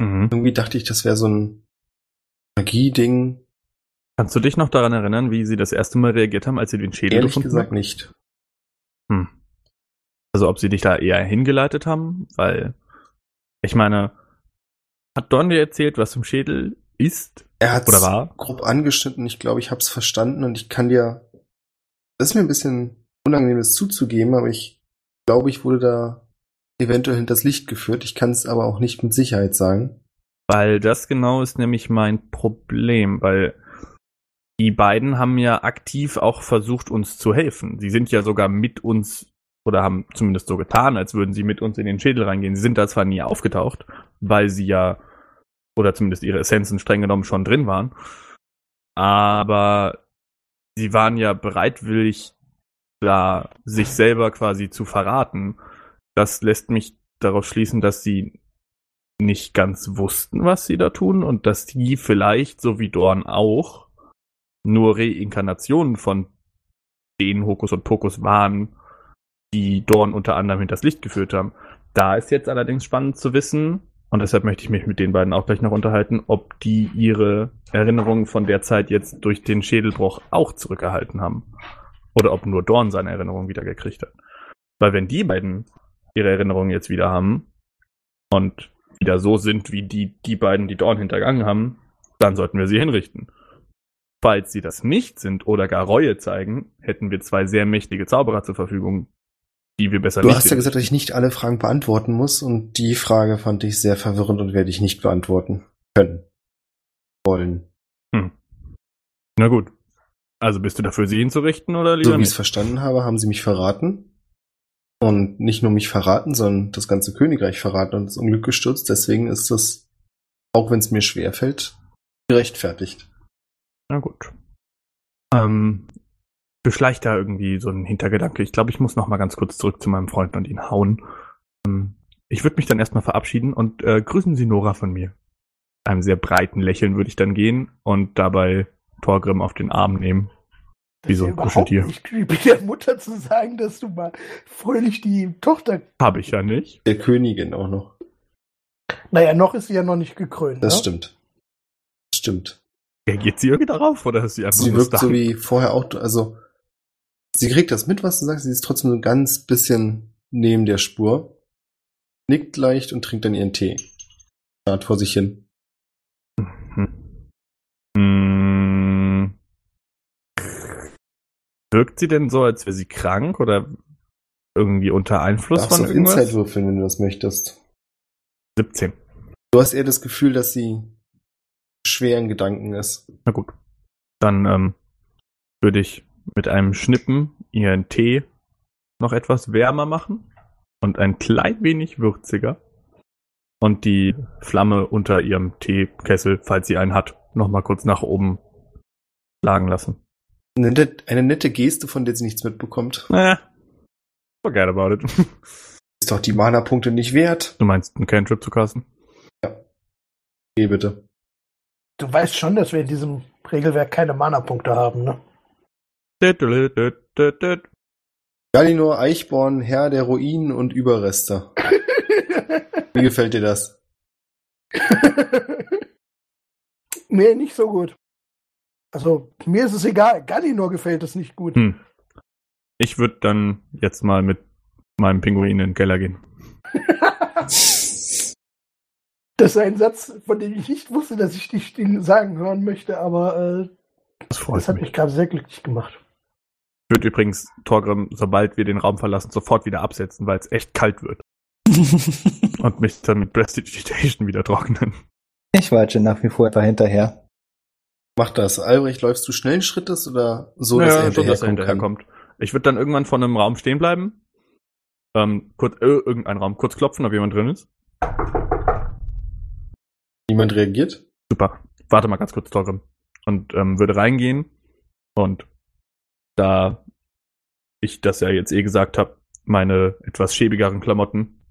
Mhm. Irgendwie dachte ich, das wäre so ein Magie-Ding. Kannst du dich noch daran erinnern, wie sie das erste Mal reagiert haben, als sie den Schädel Ehrlich gefunden gesagt haben? nicht. Hm. Also ob sie dich da eher hingeleitet haben, weil ich meine, hat Don dir erzählt, was im Schädel ist Er hat war? grob angeschnitten. Ich glaube, ich habe es verstanden und ich kann dir. Das ist mir ein bisschen unangenehm, das zuzugeben, aber ich glaube, ich wurde da eventuell hinters Licht geführt. Ich kann es aber auch nicht mit Sicherheit sagen. Weil das genau ist nämlich mein Problem, weil die beiden haben ja aktiv auch versucht, uns zu helfen. Sie sind ja sogar mit uns oder haben zumindest so getan, als würden sie mit uns in den Schädel reingehen. Sie sind da zwar nie aufgetaucht, weil sie ja oder zumindest ihre Essenzen streng genommen schon drin waren, aber sie waren ja bereitwillig da, sich selber quasi zu verraten. Das lässt mich darauf schließen, dass sie nicht ganz wussten, was sie da tun und dass die vielleicht, so wie Dorn auch, nur Reinkarnationen von den Hokus und Pokus waren, die Dorn unter anderem hinters Licht geführt haben. Da ist jetzt allerdings spannend zu wissen, und deshalb möchte ich mich mit den beiden auch gleich noch unterhalten, ob die ihre Erinnerungen von der Zeit jetzt durch den Schädelbruch auch zurückerhalten haben. Oder ob nur Dorn seine Erinnerungen wieder gekriegt hat. Weil wenn die beiden ihre Erinnerungen jetzt wieder haben und wieder so sind wie die, die beiden, die Dorn hintergangen haben, dann sollten wir sie hinrichten. Falls sie das nicht sind oder gar Reue zeigen, hätten wir zwei sehr mächtige Zauberer zur Verfügung, die wir besser Du nicht hast ja gesagt, dass ich nicht alle Fragen beantworten muss und die Frage fand ich sehr verwirrend und werde ich nicht beantworten können. Wollen. Na gut. Also bist du dafür, sie hinzurichten oder lieber So wie ich es verstanden habe, haben sie mich verraten. Und nicht nur mich verraten, sondern das ganze Königreich verraten und das Unglück gestürzt. Deswegen ist das, auch wenn es mir schwer fällt, gerechtfertigt. Na gut. Ähm, beschleicht da irgendwie so ein Hintergedanke. Ich glaube, ich muss noch mal ganz kurz zurück zu meinem Freund und ihn hauen. Ähm, ich würde mich dann erstmal verabschieden und äh, grüßen Sie Nora von mir. Einem sehr breiten Lächeln würde ich dann gehen und dabei Torgrim auf den Arm nehmen. Wie so ein Kuscheltier. nicht wie der Mutter zu sagen, dass du mal fröhlich die Tochter. Habe ich ja nicht. Der Königin auch noch. Naja, noch ist sie ja noch nicht gekrönt. Das ne? stimmt. Das stimmt. Reagiert sie irgendwie darauf oder ist sie einfach Sie wirkt so wie vorher auch, also sie kriegt das mit, was du sagst, sie ist trotzdem so ein ganz bisschen neben der Spur, nickt leicht und trinkt dann ihren Tee. Starrt vor sich hin. Hm. Hm. Wirkt sie denn so, als wäre sie krank oder irgendwie unter Einfluss Darfst von irgendwas? Insight würfeln, wenn du das möchtest. 17. Du hast eher das Gefühl, dass sie schwer in Gedanken ist. Na gut. Dann ähm, würde ich mit einem Schnippen ihren Tee noch etwas wärmer machen und ein klein wenig würziger und die Flamme unter ihrem Teekessel, falls sie einen hat, noch mal kurz nach oben schlagen lassen. Eine nette, eine nette Geste, von der sie nichts mitbekommt. Naja, forget about it. Ist doch die Mana-Punkte nicht wert. Du meinst, einen Cantrip zu kasten? Geh bitte. Du weißt schon, dass wir in diesem Regelwerk keine Mana-Punkte haben, ne? Galinor Eichborn, Herr der Ruinen und Überreste. Wie gefällt dir das? mir nicht so gut. Also, mir ist es egal. Gallinor gefällt es nicht gut. Hm. Ich würde dann jetzt mal mit meinem Pinguin in den Keller gehen. Das ist ein Satz, von dem ich nicht wusste, dass ich dich den sagen hören möchte, aber äh, Das das hat mich. mich gerade sehr glücklich gemacht. Ich würde übrigens Torgrim, sobald wir den Raum verlassen, sofort wieder absetzen, weil es echt kalt wird. Und mich dann mit Prestidigitation wieder trocknen. Ich watsche nach wie vor dahinterher. Mach das. Albrecht, läufst du schnellen Schrittes oder so, dass ja, er so, dass er hinterherkommt. Ich würde dann irgendwann vor einem Raum stehen bleiben. Ähm, kurz, äh, irgendein Raum, kurz klopfen, ob jemand drin ist. Niemand reagiert? Super. Warte mal ganz kurz, Torgrim. Und ähm, würde reingehen und da ich das ja jetzt eh gesagt habe, meine etwas schäbigeren Klamotten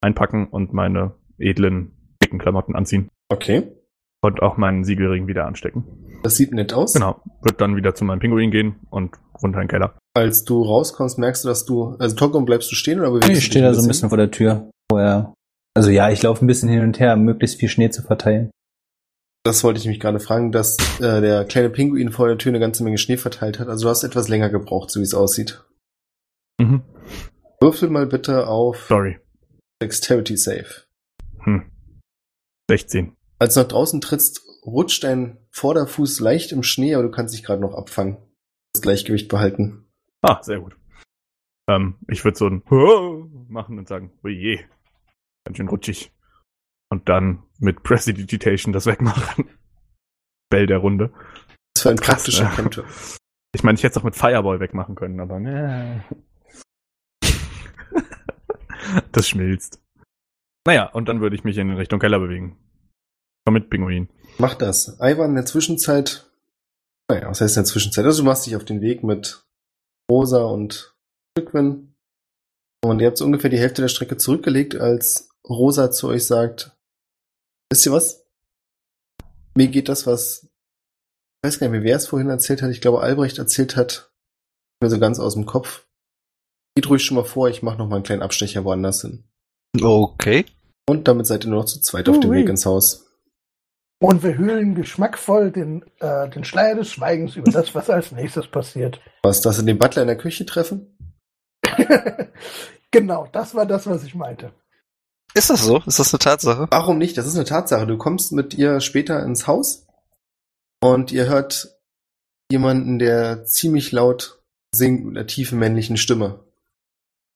einpacken und meine edlen, dicken Klamotten anziehen. Okay. Und auch meinen Siegelring wieder anstecken. Das sieht nett aus. Genau. Wird dann wieder zu meinem Pinguin gehen und runter in den Keller. Als du rauskommst, merkst du, dass du, also Togom, bleibst du stehen oder bewegst Ich du dich stehe da so ein bisschen vor der Tür. Wo er, also ja, ich laufe ein bisschen hin und her, um möglichst viel Schnee zu verteilen. Das wollte ich mich gerade fragen, dass äh, der kleine Pinguin vor der Tür eine ganze Menge Schnee verteilt hat. Also du hast etwas länger gebraucht, so wie es aussieht. Mhm. Würfel mal bitte auf Sorry. Dexterity Save. Hm. 16. Als du nach draußen trittst, rutscht dein Vorderfuß leicht im Schnee, aber du kannst dich gerade noch abfangen. Das Gleichgewicht behalten. Ah, sehr gut. Ähm, ich würde so ein machen und sagen, oje, ganz schön rutschig. Und dann mit Prestidigitation das wegmachen. Bell der Runde. Was für ein Krass, praktischer ne? Cantrip. Ich meine, ich hätte es auch mit Fireball wegmachen können, aber ne. das schmilzt. Naja, und dann würde ich mich in Richtung Keller bewegen. Komm mit, Pinguin. Mach das. Ivan in der Zwischenzeit, naja, was heißt in der Zwischenzeit? Also du machst dich auf den Weg mit Rosa und Tückwin. Und ihr habt so ungefähr die Hälfte der Strecke zurückgelegt, als Rosa zu euch sagt, wisst ihr was? Mir geht das, was, ich weiß gar nicht mehr, wer es vorhin erzählt hat, ich glaube Albrecht erzählt hat, mir so ganz aus dem Kopf. Geht ruhig schon mal vor, ich mache noch mal einen kleinen Abstecher woanders hin. Okay. Und damit seid ihr nur noch zu zweit auf dem. Weg ins Haus. Und wir hüllen geschmackvoll den, äh, den Schleier des Schweigens über das, was als nächstes passiert. Was, dass ihr den Butler in der Küche treffen? genau, das war das, was ich meinte. Ist das so? Ist das eine Tatsache? Warum nicht? Das ist eine Tatsache. Du kommst mit ihr später ins Haus und ihr hört jemanden, der ziemlich laut singt mit einer tiefen männlichen Stimme.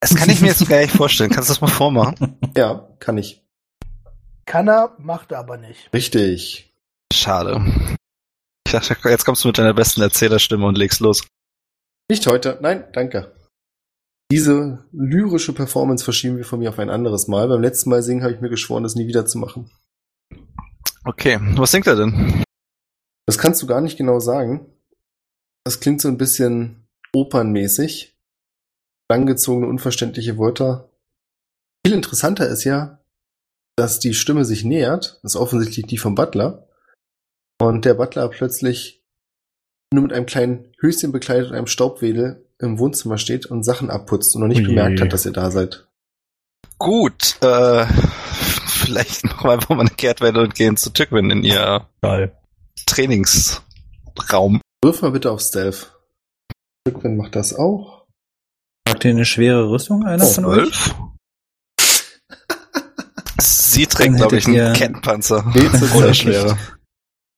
Das kann ich mir jetzt gar nicht vorstellen. Kannst du das mal vormachen? Ja, kann ich. Kann er, macht er aber nicht. Richtig. Schade. Ich dachte, jetzt kommst du mit deiner besten Erzählerstimme und legst los. Nicht heute. Nein, danke. Diese lyrische Performance verschieben wir von mir auf ein anderes Mal. Beim letzten Mal singen habe ich mir geschworen, das nie wieder zu machen. Okay, was singt er denn? Das kannst du gar nicht genau sagen. Das klingt so ein bisschen opernmäßig. Langgezogene, unverständliche Wörter. Viel interessanter ist ja, dass die Stimme sich nähert. Das ist offensichtlich die vom Butler. Und der Butler plötzlich nur mit einem kleinen Höschen bekleidet und einem Staubwedel im Wohnzimmer steht und Sachen abputzt und noch nicht Ui. bemerkt hat, dass ihr da seid. Gut, äh, vielleicht machen wir einfach mal eine Kehrtwende und gehen zu Tückwin in ihr Geil. Trainingsraum. Wirf mal bitte auf Stealth. Rückwin macht das auch. Habt ihr eine schwere Rüstung, einer von euch? Zwölf? Sie trägt, glaube ich, einen Kettenpanzer. Nee, Oder nicht. schwerer.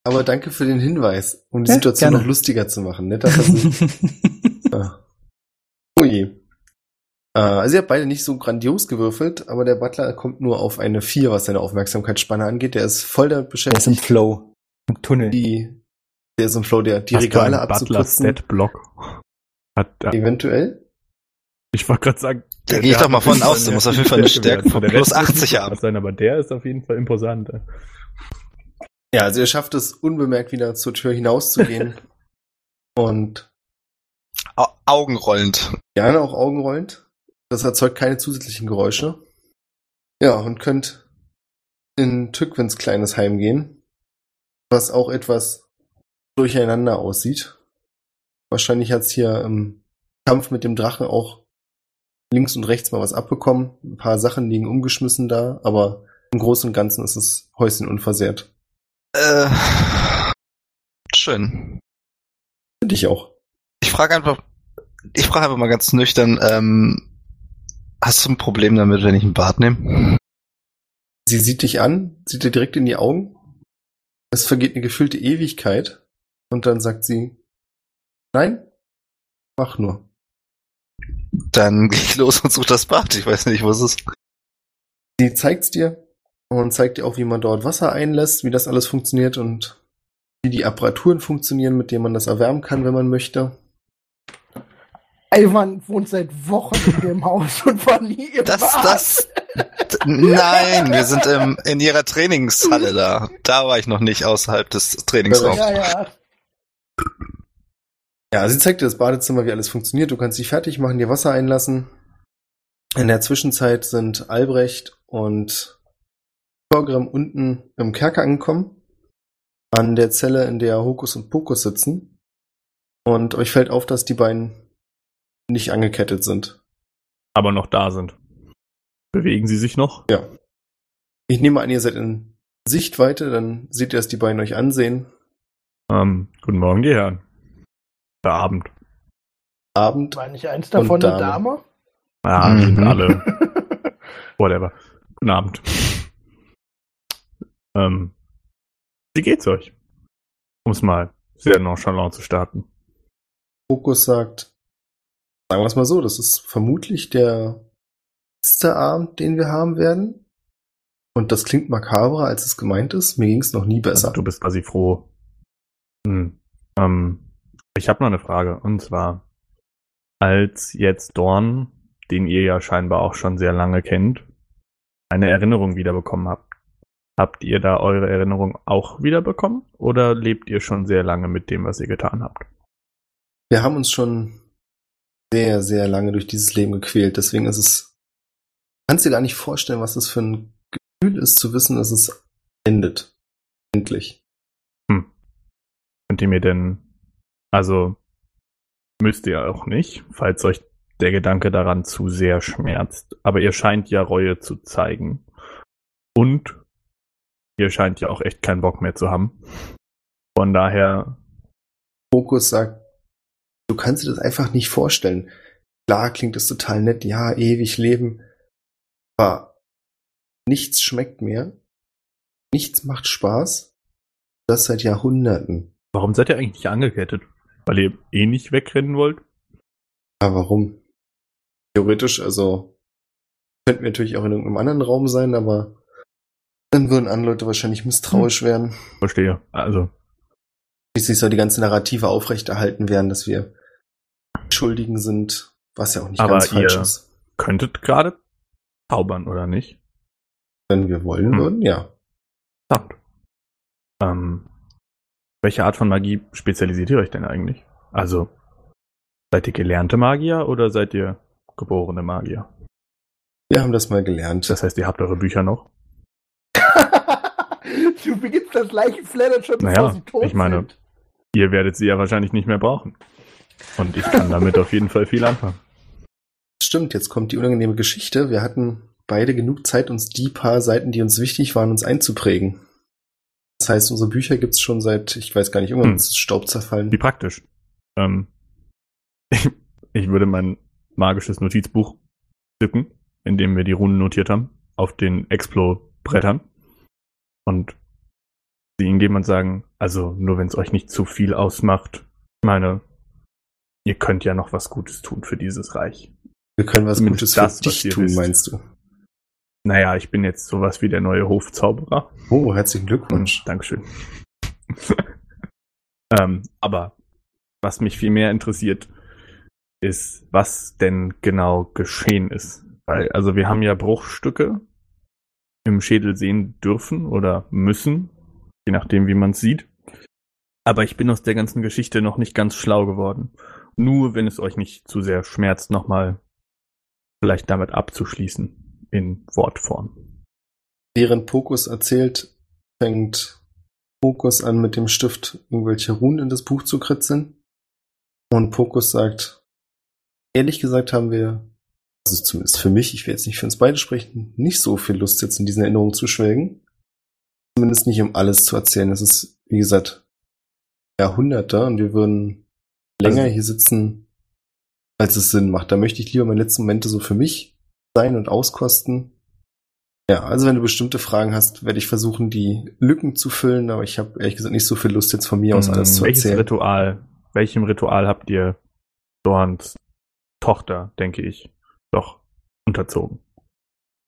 Aber danke für den Hinweis, um die Ja, Situation gerne. noch lustiger zu machen. Netter Versuch. Ah. Äh, Also ihr habt beide nicht so grandios gewürfelt, aber der Butler kommt nur auf eine 4, was seine Aufmerksamkeitsspanne angeht. Der ist voll damit Der ist im beschäftigt, Flow. Im Tunnel. die, der ist im Flow, der, die Hast du Regale Butler abzuputzen. Stat Block. Hat, ja, Eventuell. ich wollte gerade sagen, Da gehe ich hat doch mal von aus, Fall der muss mehr auf jeden Fall eine Stärke von Der plus Rest muss 80 nicht haben. Sein, aber der ist auf jeden Fall imposant. Ja, also ihr schafft es unbemerkt wieder zur Tür hinauszugehen und Au Augenrollend. gerne auch augenrollend. Das erzeugt keine zusätzlichen Geräusche. Ja, und könnt in Tückwins kleines Heim gehen, was auch etwas durcheinander aussieht. Wahrscheinlich hat's hier im Kampf mit dem Drachen auch links und rechts mal was abbekommen. Ein paar Sachen liegen umgeschmissen da, aber im Großen und Ganzen ist das Häuschen unversehrt. Äh, schön. Finde ich auch. Ich frage einfach, ich frage einfach mal ganz nüchtern, ähm, hast du ein Problem damit, wenn ich ein Bad nehme? Sie sieht dich an, sieht dir direkt in die Augen. Es vergeht eine gefühlte Ewigkeit. Und dann sagt sie, nein, mach nur. Dann gehe ich los und suche das Bad. Ich weiß nicht, wo es ist. Sie zeigt's dir und zeigt dir auch, wie man dort Wasser einlässt, wie das alles funktioniert und wie die Apparaturen funktionieren, mit denen man das erwärmen kann, wenn man möchte. Ivan wohnt seit Wochen in dem Haus und war nie im Das, Bad. das. Nein, wir sind im, in ihrer Trainingshalle da. Da war ich noch nicht außerhalb des Trainingsraums. Ja, ja. Ja, sie zeigt dir das Badezimmer, wie alles funktioniert. Du kannst dich fertig machen, dir Wasser einlassen. In der Zwischenzeit sind Albrecht und Torgrim unten im Kerker angekommen. An der Zelle, in der Hokus und Pokus sitzen. Und euch fällt auf, dass die beiden nicht angekettet sind. Aber noch da sind. Bewegen sie sich noch? Ja. Ich nehme an, ihr seid in Sichtweite, dann seht ihr, dass die beiden euch ansehen. Ähm, guten Morgen, die Herren. Der Abend. Abend. War nicht eins davon Und eine Dame. Dame? Ja, Mhm. sind alle. Whatever. Guten Abend. Ähm, wie geht's euch? Um es mal sehr nonchalant zu starten. Fokus sagt, sagen wir es mal so, das ist vermutlich der letzte Abend, den wir haben werden. Und das klingt makabrer, als es gemeint ist. Mir ging es noch nie besser. Du bist quasi froh. Hm. Ähm, ich habe noch eine Frage. Und zwar, als jetzt Dorn, den ihr ja scheinbar auch schon sehr lange kennt, eine Erinnerung wiederbekommen habt, habt ihr da eure Erinnerung auch wiederbekommen? Oder lebt ihr schon sehr lange mit dem, was ihr getan habt? Wir haben uns schon sehr, sehr lange durch dieses Leben gequält. Deswegen ist es, kannst dir gar nicht vorstellen, was das für ein Gefühl ist, zu wissen, dass es endet. Endlich. Könnt ihr mir denn, also müsst ihr auch nicht, falls euch der Gedanke daran zu sehr schmerzt, aber ihr scheint ja Reue zu zeigen. Und ihr scheint ja auch echt keinen Bock mehr zu haben. Von daher, Fokus sagt, du kannst dir das einfach nicht vorstellen. Klar klingt es total nett, ja, ewig leben. Aber nichts schmeckt mehr. Nichts macht Spaß. Das seit Jahrhunderten. warum seid ihr eigentlich nicht angekettet? Weil ihr eh nicht wegrennen wollt? Aber warum? Theoretisch, also, könnten wir natürlich auch in irgendeinem anderen Raum sein, aber dann würden andere Leute wahrscheinlich misstrauisch werden. Verstehe. Also, Schließlich soll die ganze Narrative aufrechterhalten werden, dass wir Schuldigen sind, was ja auch nicht Aber ganz falsch ihr- ist. könntet gerade zaubern, oder nicht? Wenn wir wollen Hm. würden, ja. Verdammt. Ähm, welche Art von Magie spezialisiert ihr euch denn eigentlich? Also, seid ihr gelernte Magier oder seid ihr geborene Magier? Wir haben das mal gelernt. Das heißt, ihr habt eure Bücher noch? du beginnst das Leichenflattern schon, bevor Naja, sie tot ich meine- sind. Ihr werdet sie ja wahrscheinlich nicht mehr brauchen. Und ich kann damit auf jeden Fall viel anfangen. Stimmt, jetzt kommt die unangenehme Geschichte. Wir hatten beide genug Zeit, uns die paar Seiten, die uns wichtig waren, uns einzuprägen. Das heißt, unsere Bücher gibt's schon seit, ich weiß gar nicht, irgendwann Hm. ist Staub zerfallen. Wie praktisch. Ähm, ich, ich würde mein magisches Notizbuch zücken, in dem wir die Runen notiert haben, auf den Explo-Brettern. Und sie ihnen geben und sagen, also nur wenn es euch nicht zu viel ausmacht. Ich meine, ihr könnt ja noch was Gutes tun für dieses Reich. Wir können was Zumindest Gutes für das, was dich tun, wisst. meinst du? Naja, ich bin jetzt sowas wie der neue Hofzauberer. Oh, herzlichen Glückwunsch. Dankeschön. ähm, aber was mich viel mehr interessiert, ist, was denn genau geschehen ist. Weil, also wir haben ja Bruchstücke im Schädel sehen dürfen oder müssen, je nachdem, wie man es sieht. Aber ich bin aus der ganzen Geschichte noch nicht ganz schlau geworden. Nur wenn es euch nicht zu sehr schmerzt, nochmal vielleicht damit abzuschließen in Wortform. Während Pokus erzählt, fängt Pokus an, mit dem Stift irgendwelche Runen in das Buch zu kritzeln. Und Pokus sagt, ehrlich gesagt haben wir, also zumindest für mich, ich will jetzt nicht für uns beide sprechen, nicht so viel Lust, jetzt in diesen Erinnerungen zu schwelgen. Zumindest nicht, um alles zu erzählen. Es ist, wie gesagt, Jahrhunderte und wir würden länger Also- hier sitzen, als es Sinn macht. Da möchte ich lieber meine letzten Momente so für mich sein und auskosten. Ja, also wenn du bestimmte Fragen hast, werde ich versuchen, die Lücken zu füllen, aber ich habe ehrlich gesagt nicht so viel Lust, jetzt von mir aus alles Hm, zu Welches erzählen. Ritual, welchem Ritual habt ihr Dorns Tochter, denke ich, doch unterzogen?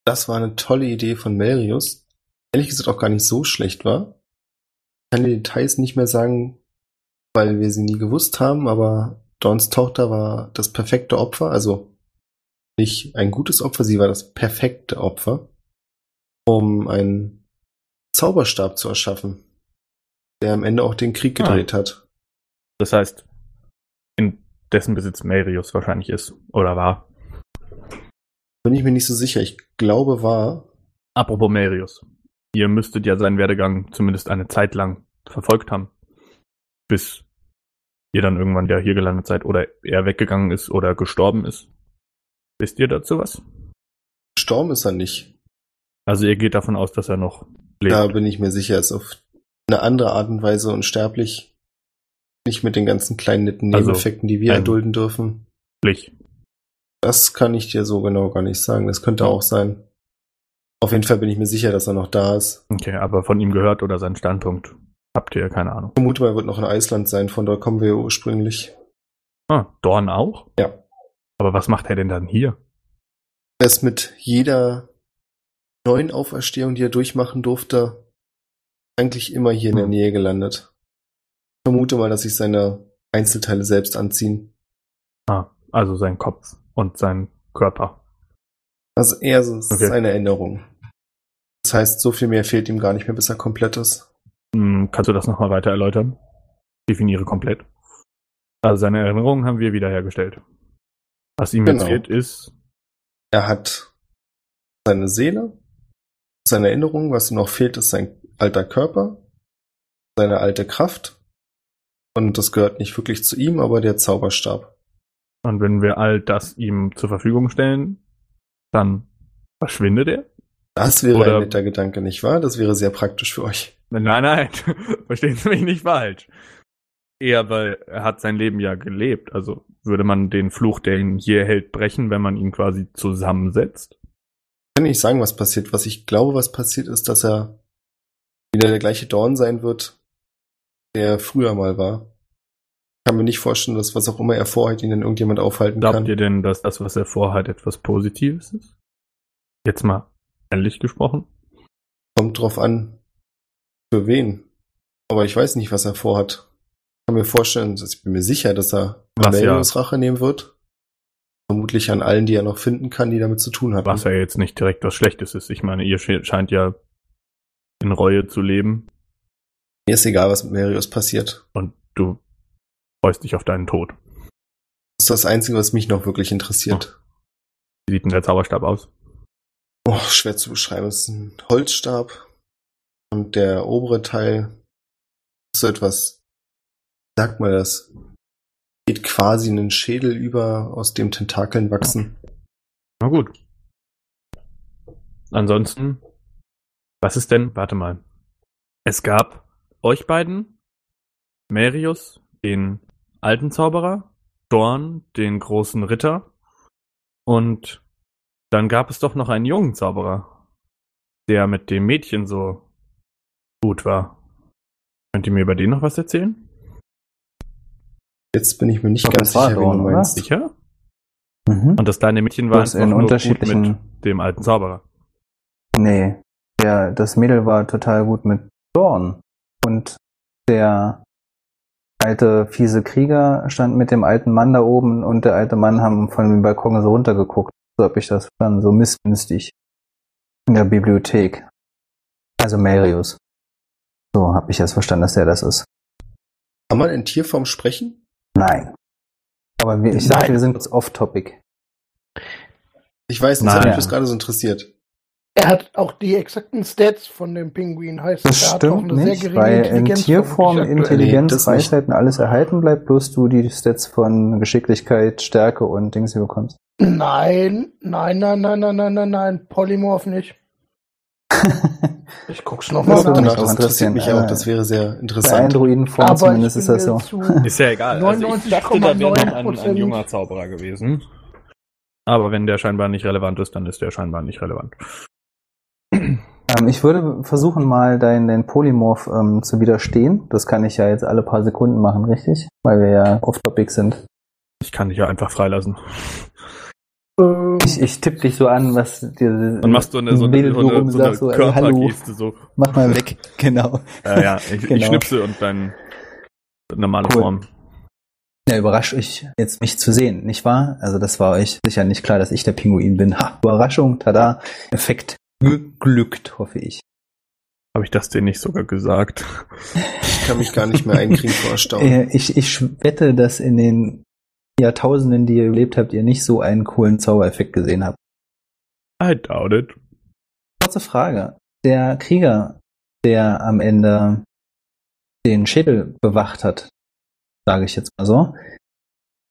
Das war eine tolle Idee von Melius. Ehrlich gesagt auch gar nicht so schlecht war. kann die Details nicht mehr sagen, weil wir sie nie gewusst haben, aber Dawns Tochter war das perfekte Opfer, also nicht ein gutes Opfer, sie war das perfekte Opfer, um einen Zauberstab zu erschaffen, der am Ende auch den Krieg Ah. gedreht hat. Das heißt, in dessen Besitz Marius wahrscheinlich ist oder war. Bin ich mir nicht so sicher. Ich glaube, war. Apropos Marius. Ihr müsstet ja seinen Werdegang zumindest eine Zeit lang verfolgt haben. Bis ihr dann irgendwann ja hier gelandet seid oder er weggegangen ist oder gestorben ist. Wisst ihr dazu was? Gestorben ist er nicht. Also ihr geht davon aus, dass er noch lebt. Da bin ich mir sicher, er ist auf eine andere Art und Weise unsterblich. Nicht mit den ganzen kleinen netten Also, Nebeneffekten, die wir erdulden dürfen. Lich. Das kann ich dir so genau gar nicht sagen. Das könnte auch sein. Auf jeden Fall bin ich mir sicher, dass er noch da ist. Okay, aber von ihm gehört oder sein Standpunkt habt ihr keine Ahnung. Vermute mal, er wird noch in Island sein. Von dort kommen wir ja ursprünglich. Ah, Dorn auch? Ja. Aber was macht er denn dann hier? Er ist mit jeder neuen Auferstehung, die er durchmachen durfte, eigentlich immer hier in der Hm. Nähe gelandet. Ich vermute mal, dass sich seine Einzelteile selbst anziehen. Ah, also sein Kopf und sein Körper. Also eher so ist Okay. seine Erinnerung. Das heißt, so viel mehr fehlt ihm gar nicht mehr, bis er komplett ist. Hm, kannst du das nochmal weiter erläutern? Definiere komplett. Also seine Erinnerungen haben wir wiederhergestellt. Was ihm jetzt Genau. fehlt, ist Er hat seine Seele, seine Erinnerung, was ihm noch fehlt, ist sein alter Körper, seine alte Kraft. Und das gehört nicht wirklich zu ihm, aber der Zauberstab. Und wenn wir all das ihm zur Verfügung stellen, dann verschwindet er? Das wäre Oder- ein netter Gedanke, nicht wahr? Das wäre sehr praktisch für euch. Nein, nein, verstehen Sie mich nicht falsch. Eher, weil er hat sein Leben ja gelebt. Also würde man den Fluch, der ihn hier hält, brechen, wenn man ihn quasi zusammensetzt? Ich kann nicht sagen, was passiert. Was ich glaube, was passiert ist, dass er wieder der gleiche Dorn sein wird, der er früher mal war. Ich kann mir nicht vorstellen, dass was auch immer er vorhat, ihn dann irgendjemand aufhalten Glaubt kann. ihr denn, dass das, was er vorhat, etwas Positives ist? Jetzt mal ehrlich gesprochen. Kommt drauf an, für wen. Aber ich weiß nicht, was er vorhat. Ich kann mir vorstellen, dass ich bin mir sicher, dass er Was ja- nehmen wird. Vermutlich an allen, die er noch finden kann, die damit zu tun hatten. Was ja jetzt nicht direkt was Schlechtes ist. Ich meine, ihr sche- scheint ja in Reue zu leben Mir ist egal, was mit Marius passiert. und du freust dich auf deinen Tod. Das ist das Einzige, was mich noch wirklich interessiert. Wie sieht denn der Zauberstab aus? Oh, schwer zu beschreiben. Es ist ein Holzstab. Und der obere Teil ist so etwas, sagt man das, geht quasi in den Schädel über, aus dem Tentakeln wachsen. Na gut. Ansonsten, was ist denn? Warte mal. Es gab euch beiden, Marius, den alten Zauberer, Dorn, den großen Ritter, und dann gab es doch noch einen jungen Zauberer, der mit dem Mädchen so gut war. Könnt ihr mir über den noch was erzählen? Jetzt bin ich mir nicht Ich ganz das war sicher, wen Dorn, du meinst. Sicher? Mhm. Und das kleine Mädchen war einfach in nur gut unterschiedlichen- mit dem alten Zauberer. Nee, der, das Mädel war total gut mit Dorn. Und der alte fiese Krieger stand mit dem alten Mann da oben und der alte Mann haben von dem Balkon so runtergeguckt. So hab ich das verstanden, so missgünstig. In der Bibliothek. Also Marius. So hab ich das verstanden, dass der das ist. Kann man in Tierform sprechen? Nein. Aber wir, ich sagte, wir sind jetzt off-topic. Ich weiß nicht, das hat mich gerade so interessiert. Er hat auch die exakten Stats von dem Pinguin, heißt Das er hat auch stimmt eine sehr nicht, geringe weil in Intelligenz. Tierform vermutlich aktuell. Intelligenz, nicht. Weisheiten, alles erhalten bleibt, bloß du die Stats von Geschicklichkeit, Stärke und Dings hier bekommst. Nein, nein, nein, nein, nein, nein, nein, nein, Polymorph nicht. Ich Das würde Danach, mich nach. auch das interessiert interessieren, mich auch, das wäre sehr Bei interessant. Androidenform Aber zumindest ist das so. Ist ja egal. Also ich dachte, da wäre noch ein, ein 99,9% junger Zauberer gewesen. Aber wenn der scheinbar nicht relevant ist, dann ist der scheinbar nicht relevant. Ähm, ich würde versuchen mal dein, dein Polymorph ähm, zu widerstehen. Das kann ich ja jetzt alle paar Sekunden machen, richtig? Weil wir ja off-topic sind. Ich kann dich ja einfach freilassen. Ich, ich tippe dich so an, was dir Dann machst du eine, so eine, Bild, so eine, so eine ey, hallo, Körpergeste so. mach mal weg. Genau. Ja, ja, ich, ich Genau. schnipse und dann normale Cool. Form. Ja, überrascht euch jetzt mich zu sehen, nicht wahr? Also das war euch sicher nicht klar, dass ich der Pinguin bin. Ha, Überraschung, tada, Effekt geglückt, hoffe ich. Habe ich das dir nicht sogar gesagt? Ich kann mich gar nicht mehr einkriegen vor Erstaunen. Äh, ich, ich wette, dass in den Jahrtausenden, die ihr gelebt habt, ihr nicht so einen coolen Zaubereffekt gesehen habt. I doubt it. Kurze Frage. Der Krieger, der am Ende den Schädel bewacht hat, sage ich jetzt mal so,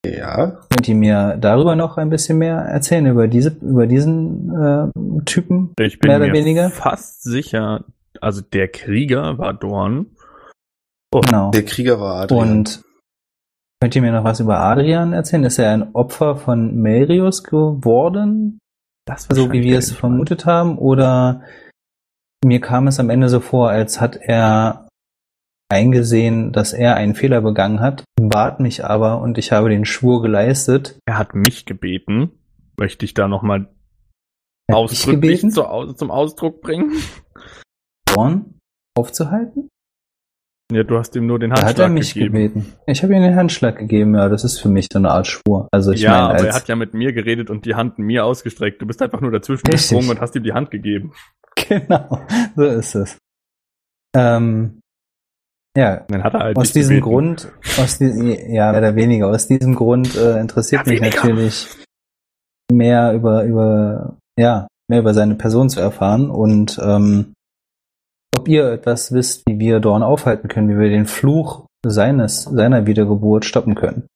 Ja, könnt ihr mir darüber noch ein bisschen mehr erzählen, über diese, über diesen äh, Typen? Ich bin Mehr oder mir weniger? fast sicher, also der Krieger war Dorn. Oh, Genau. der Krieger war Adrian. Und könnt ihr mir noch was über Adrian erzählen? Ist er ein Opfer von Merius geworden? das so wie wir es vermutet haben? Oder mir kam es am Ende so vor, als hat er eingesehen, dass er einen Fehler begangen hat, bat mich aber und ich habe den Schwur geleistet. Er hat mich gebeten. Möchte ich da nochmal ausdrücklich zu, zum Ausdruck bringen? Dorn aufzuhalten? Ja, du hast ihm nur den Handschlag hat er mich gegeben. gebeten. Ich habe ihm den Handschlag gegeben, ja, das ist für mich so eine Art Schwur. Also ich ja, meine, aber er hat ja mit mir geredet und die Hand mir ausgestreckt. Du bist einfach nur dazwischen Richtig. gesprungen und hast ihm die Hand gegeben. genau, so ist es. Ähm, ja, Und dann hat er halt aus diesem gebeten. Grund, aus die, ja, mehr oder weniger, aus diesem Grund äh, interessiert Ja, mich weniger. natürlich mehr über, über, ja, mehr über seine Person zu erfahren und ähm, ob ihr etwas wisst, wie wir Dorn aufhalten können, wie wir den Fluch seines, seiner Wiedergeburt stoppen können.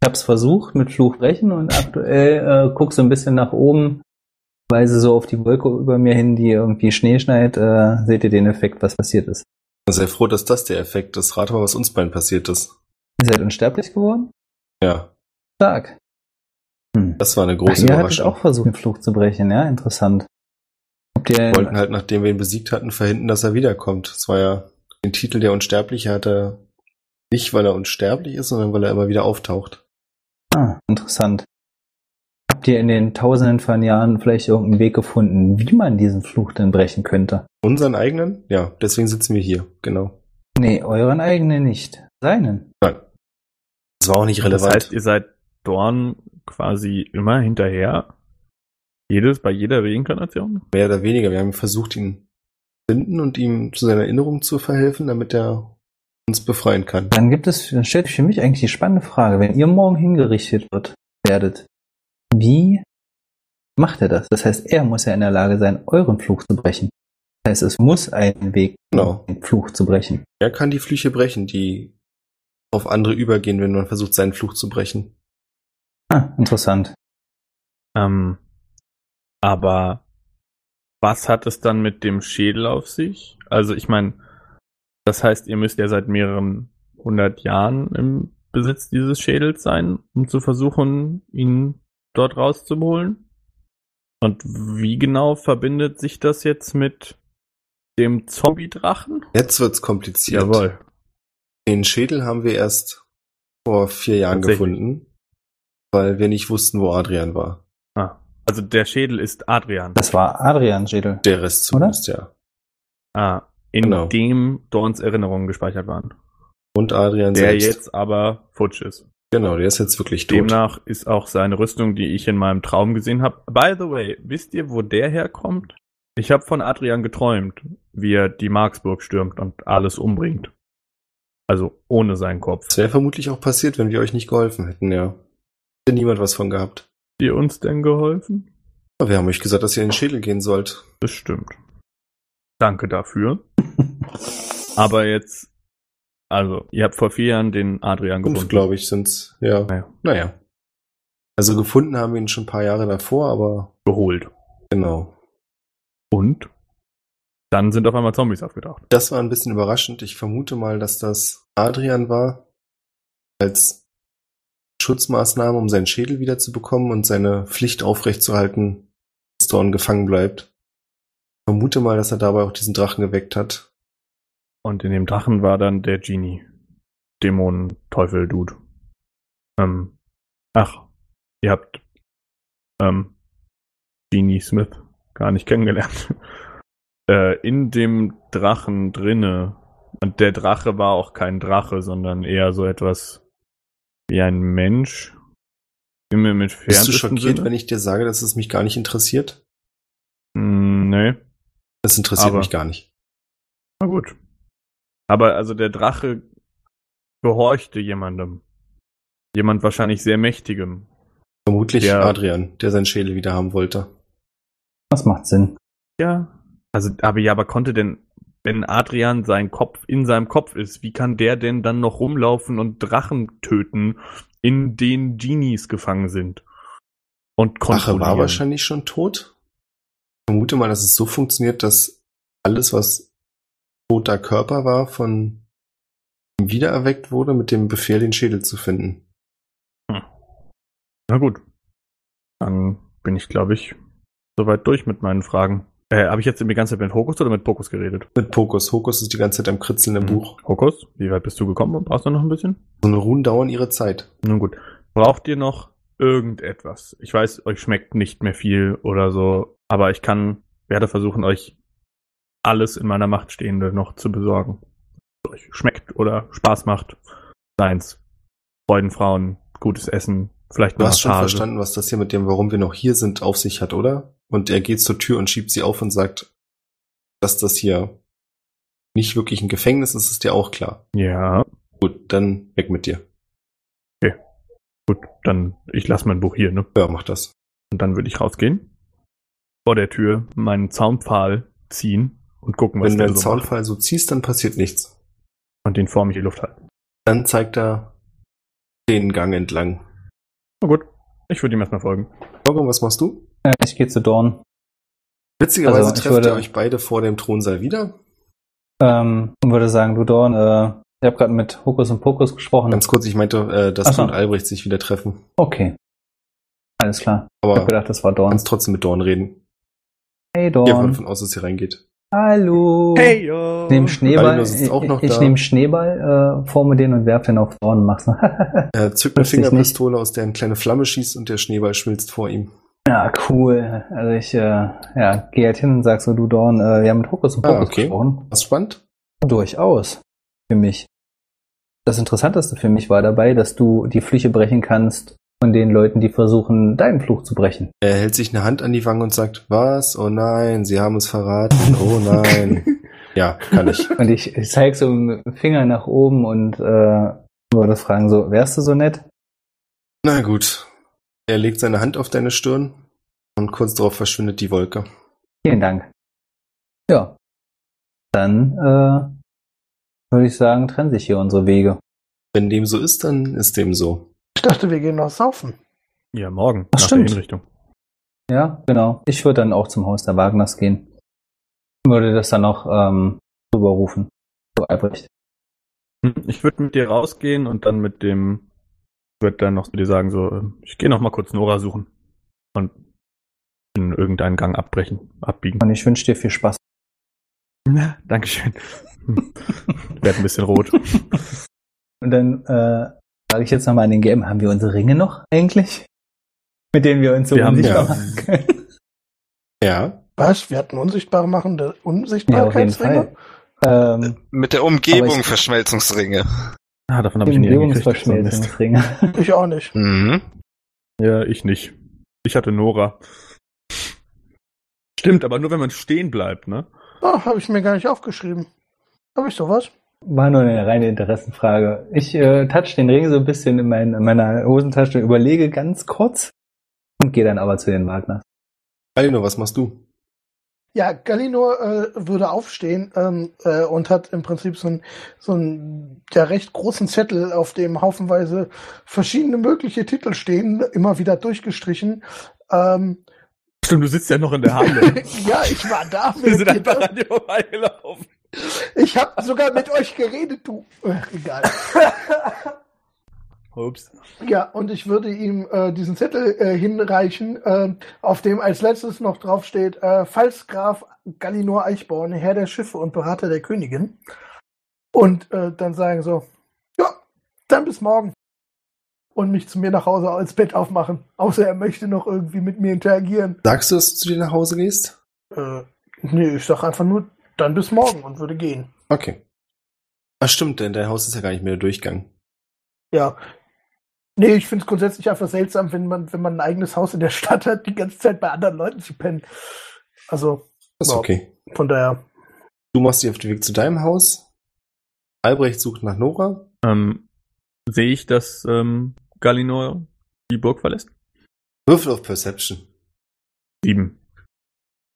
Ich habe es versucht mit Fluch brechen und aktuell äh, guck so ein bisschen nach oben, weise so auf die Wolke über mir hin, die irgendwie Schnee schneit. Äh, seht ihr den Effekt, was passiert ist? Sehr froh, dass das der Effekt ist. Rat mal, was uns beiden passiert ist. Ihr seid unsterblich geworden? Ja, Stark. Hm. das war eine Ach, große ihr hattet Überraschung. auch versucht, den Fluch zu brechen, ja? Interessant. Wir wollten halt, nachdem wir ihn besiegt hatten, verhindern, dass er wiederkommt. Das war ja den Titel der Unsterbliche hat er nicht, weil er unsterblich ist, sondern weil er immer wieder auftaucht. Ah, interessant. Habt ihr in den tausenden von Jahren vielleicht irgendeinen Weg gefunden, wie man diesen Fluch denn brechen könnte? Unseren eigenen? Ja, deswegen sitzen wir hier, genau. Nee, euren eigenen nicht. Seinen. Nein. Das war auch nicht Das relevant. heißt, ihr seid Dorn quasi immer hinterher? Jedes, bei jeder Reinkarnation? Mehr oder weniger. Wir haben versucht, ihn zu finden und ihm zu seiner Erinnerung zu verhelfen, damit er uns befreien kann. Dann gibt es, dann stellt sich für mich eigentlich die spannende Frage, wenn ihr morgen hingerichtet wird, werdet, wie macht er das? Das heißt, er muss ja in der Lage sein, euren Fluch zu brechen. Das heißt, es muss einen Weg, Genau. den Fluch zu brechen. Er kann die Flüche brechen, die auf andere übergehen, wenn man versucht, seinen Fluch zu brechen. Ah, interessant. Ähm, aber was hat es dann mit dem Schädel auf sich? Also ich meine, das heißt, ihr müsst ja seit mehreren hundert Jahren im Besitz dieses Schädels sein, um zu versuchen, ihn dort rauszuholen. Und wie genau verbindet sich das jetzt mit dem Zombie-Drachen? Jetzt wird's kompliziert. Jawohl. Den Schädel haben wir erst vor vier Jahren gefunden, weil wir nicht wussten, wo Adrian war. Also der Schädel ist Adrian. Das war Adrian Schädel. Der Rest Oder? zumindest, ja. Ah, in Genau. dem Dorns Erinnerungen gespeichert waren. Und Adrian Der selbst. jetzt aber futsch ist. Genau, der ist jetzt wirklich tot. Demnach ist auch seine Rüstung, die ich in meinem Traum gesehen habe. By the way, wisst ihr, wo der herkommt? Ich habe von Adrian geträumt, wie er die Marksburg stürmt und alles umbringt. Also ohne seinen Kopf. Das wäre vermutlich auch passiert, wenn wir euch nicht geholfen hätten, ja. Hätte niemand was von gehabt. Ihr uns denn geholfen? Wir haben euch gesagt, dass ihr in den Schädel gehen sollt. Bestimmt. Danke dafür. Aber jetzt, also, ihr habt vor vier Jahren den Adrian Fünf, gefunden. glaube ich, sind's. Ja. Naja, Naja. Also gefunden haben wir ihn schon ein paar Jahre davor, aber geholt. genau. Und dann sind auf einmal Zombies aufgetaucht. Das war ein bisschen überraschend. Ich vermute mal, dass das Adrian war, als Schutzmaßnahme, um seinen Schädel wiederzubekommen und seine Pflicht aufrechtzuerhalten, dass Dorn gefangen bleibt. Ich vermute mal, dass er dabei auch diesen Drachen geweckt hat. Und in dem Drachen war dann der Genie. Dämonen, Teufel, Dude. Ähm, ach, ihr habt ähm, Genie Smith gar nicht kennengelernt. äh, in dem Drachen drinne, und der Drache war auch kein Drache, sondern eher so etwas wie ein Mensch. Bin mir mit Bist du schockiert, Sinne- wenn ich dir sage, dass es mich gar nicht interessiert? Hm, nee. Das interessiert Aber- mich gar nicht. Na gut. Aber also der Drache gehorchte jemandem. Jemand wahrscheinlich sehr mächtigem. Vermutlich Ja. Adrian, der seinen Schädel wieder haben wollte. Das macht Sinn. Ja. Also, aber ja, aber konnte denn, wenn Adrian sein Kopf in seinem Kopf ist, wie kann der denn dann noch rumlaufen und Drachen töten, in denen Genies gefangen sind? Und Drache war kontrollieren? wahrscheinlich schon tot. Ich vermute mal, dass es so funktioniert, dass alles, was toter Körper war, von ihm wiedererweckt wurde, mit dem Befehl, den Schädel zu finden. Na gut. Dann bin ich, glaube ich, soweit durch mit meinen Fragen. Äh, habe ich jetzt die ganze Zeit mit Hokus oder mit Pokus geredet? Mit Pokus. Hokus ist die ganze Zeit am Kritzeln im Mhm. Buch. Hokus, wie weit bist du gekommen? Brauchst du noch ein bisschen? So eine Ruhen dauern ihre Zeit. Nun gut. Braucht ihr noch irgendetwas? Ich weiß, euch schmeckt nicht mehr viel oder so, aber ich kann, werde versuchen, euch alles in meiner Macht Stehende noch zu besorgen. Was euch schmeckt oder Spaß macht. Seins. Freudenfrauen, gutes Essen, vielleicht Du eine hast schon verstanden, was das hier mit dem, warum wir noch hier sind, auf sich hat, oder? Und er geht zur Tür und schiebt sie auf und sagt, dass das hier nicht wirklich ein Gefängnis ist, ist dir auch klar. Ja, Gut, dann weg mit dir. gut, dann ich lasse mein Buch hier, ne? Ja, mach das. Und dann würde ich rausgehen, vor der Tür meinen Zaunpfahl ziehen und gucken, was Wenn du den so macht. Zaunfall so ziehst, dann passiert nichts. Und den vor mich in die Luft halten. Dann zeigt er den Gang entlang. Na gut, ich würde ihm erstmal folgen. Jorgo, was machst du? Äh, ich gehe zu Dorn. Witzigerweise Also, ich trefft würde- ihr euch beide vor dem Thronsaal wieder. Ähm, und würde sagen, du Dorn, äh, ich habe gerade mit Hokus und Pokus gesprochen. Ganz kurz, ich meinte, äh, dass so. du und Albrecht sich wieder treffen. Okay. Alles klar. Ich Aber habe gedacht, das war du Dorn. kannst trotzdem mit Dorn reden. Hey Ich gehe Dorn. davon aus, dass sie reingeht. Hallo. yo! Ich nehme Schneeball, ich, ich nehme Schneeball, äh, forme den und werfe den auf Dorn und mach so. Er zückt eine ich Fingerpistole, aus der eine kleine Flamme schießt und der Schneeball schmilzt vor ihm. Ja, cool. Also ich äh, ja, gehe halt hin und sag so, du Dorn, äh, wir haben mit Hokus und Ah, Pokus okay. gesprochen. Was spannend? Durchaus. Für mich. Das Interessanteste für mich war dabei, dass du die Flüche brechen kannst von den Leuten, die versuchen, deinen Fluch zu brechen. Er hält sich eine Hand an die Wange und sagt, was? Oh nein, sie haben es verraten. Oh nein. ja, kann ich. Und ich, ich zeig so mit dem Finger nach oben und äh, würde fragen so, wärst du so nett? Na gut. Er legt seine Hand auf deine Stirn und kurz darauf verschwindet die Wolke. Vielen Dank. Ja. Dann äh, würde ich sagen, trennen sich hier unsere Wege. Wenn dem so ist, dann ist dem so. Ich dachte, wir gehen noch saufen. Ja, morgen. Ach, nach stimmt. der Hinrichtung. Ja, genau. Ich würde dann auch zum Haus der Wagners gehen. Würde das dann noch ähm, rüberrufen. So Albrecht. Hm, Ich würde mit dir rausgehen und dann mit dem, würde dann noch zu dir sagen, so, äh, ich gehe noch mal kurz Nora suchen. Und in irgendeinen Gang abbrechen, abbiegen. Und ich wünsche dir viel Spaß. Na, Dankeschön. Werd ein bisschen rot. Und dann äh, frage ich jetzt nochmal an den Game, haben wir unsere Ringe noch eigentlich? Mit denen wir uns so Wir unsichtbar ja. machen können. Ja. Was? Wir hatten unsichtbare machen, Ja, der auf jeden Unsichtbarkeitsringe? Fall. Ähm, Mit der Umgebung ich- Verschmelzungsringe. Ah, davon habe ich nie gekriegt. Ich auch nicht. Mhm. Ja, ich nicht. Ich hatte Nora. Stimmt, aber nur wenn man stehen bleibt, ne? Oh, habe ich mir gar nicht aufgeschrieben. Habe ich sowas? War nur eine reine Interessenfrage. Ich äh, touch den Ring so ein bisschen in, mein, in meiner Hosentasche, überlege ganz kurz und gehe dann aber zu den Wagners. Alino, was machst du? Ja, Galino äh, würde aufstehen ähm, äh, und hat im Prinzip so einen so einen ja, recht großen Zettel, auf dem haufenweise verschiedene mögliche Titel stehen, immer wieder durchgestrichen. Ähm, Stimmt, du sitzt ja noch in der Halle. ja, ich war da. Wir sind einfach an dir vorbeigelaufen. Ich habe sogar mit euch geredet, du. Ach, egal. Ups. Ja, und ich würde ihm äh, diesen Zettel äh, hinreichen, äh, auf dem als letztes noch draufsteht, äh, Pfalzgraf Gallinor Eichborn, Herr der Schiffe und Berater der Königin. Und äh, dann sagen so, ja, dann bis morgen. und mich zu mir nach Hause als Bett aufmachen. Außer er möchte noch irgendwie mit mir interagieren. Sagst du, dass du zu dir nach Hause gehst? Äh, nee, ich sag einfach nur, dann bis morgen und würde gehen. Okay. Ach stimmt, denn dein Haus ist ja gar nicht mehr der Durchgang. Ja. Nee, ich finde es grundsätzlich einfach seltsam, wenn man, wenn man ein eigenes Haus in der Stadt hat, die ganze Zeit bei anderen Leuten zu pennen. Also, Das ist okay. von daher. Du machst dich auf den Weg zu deinem Haus. Albrecht sucht nach Nora. Ähm, sehe ich, dass ähm, Galinor die Burg verlässt? Würfel auf Perception. Sieben.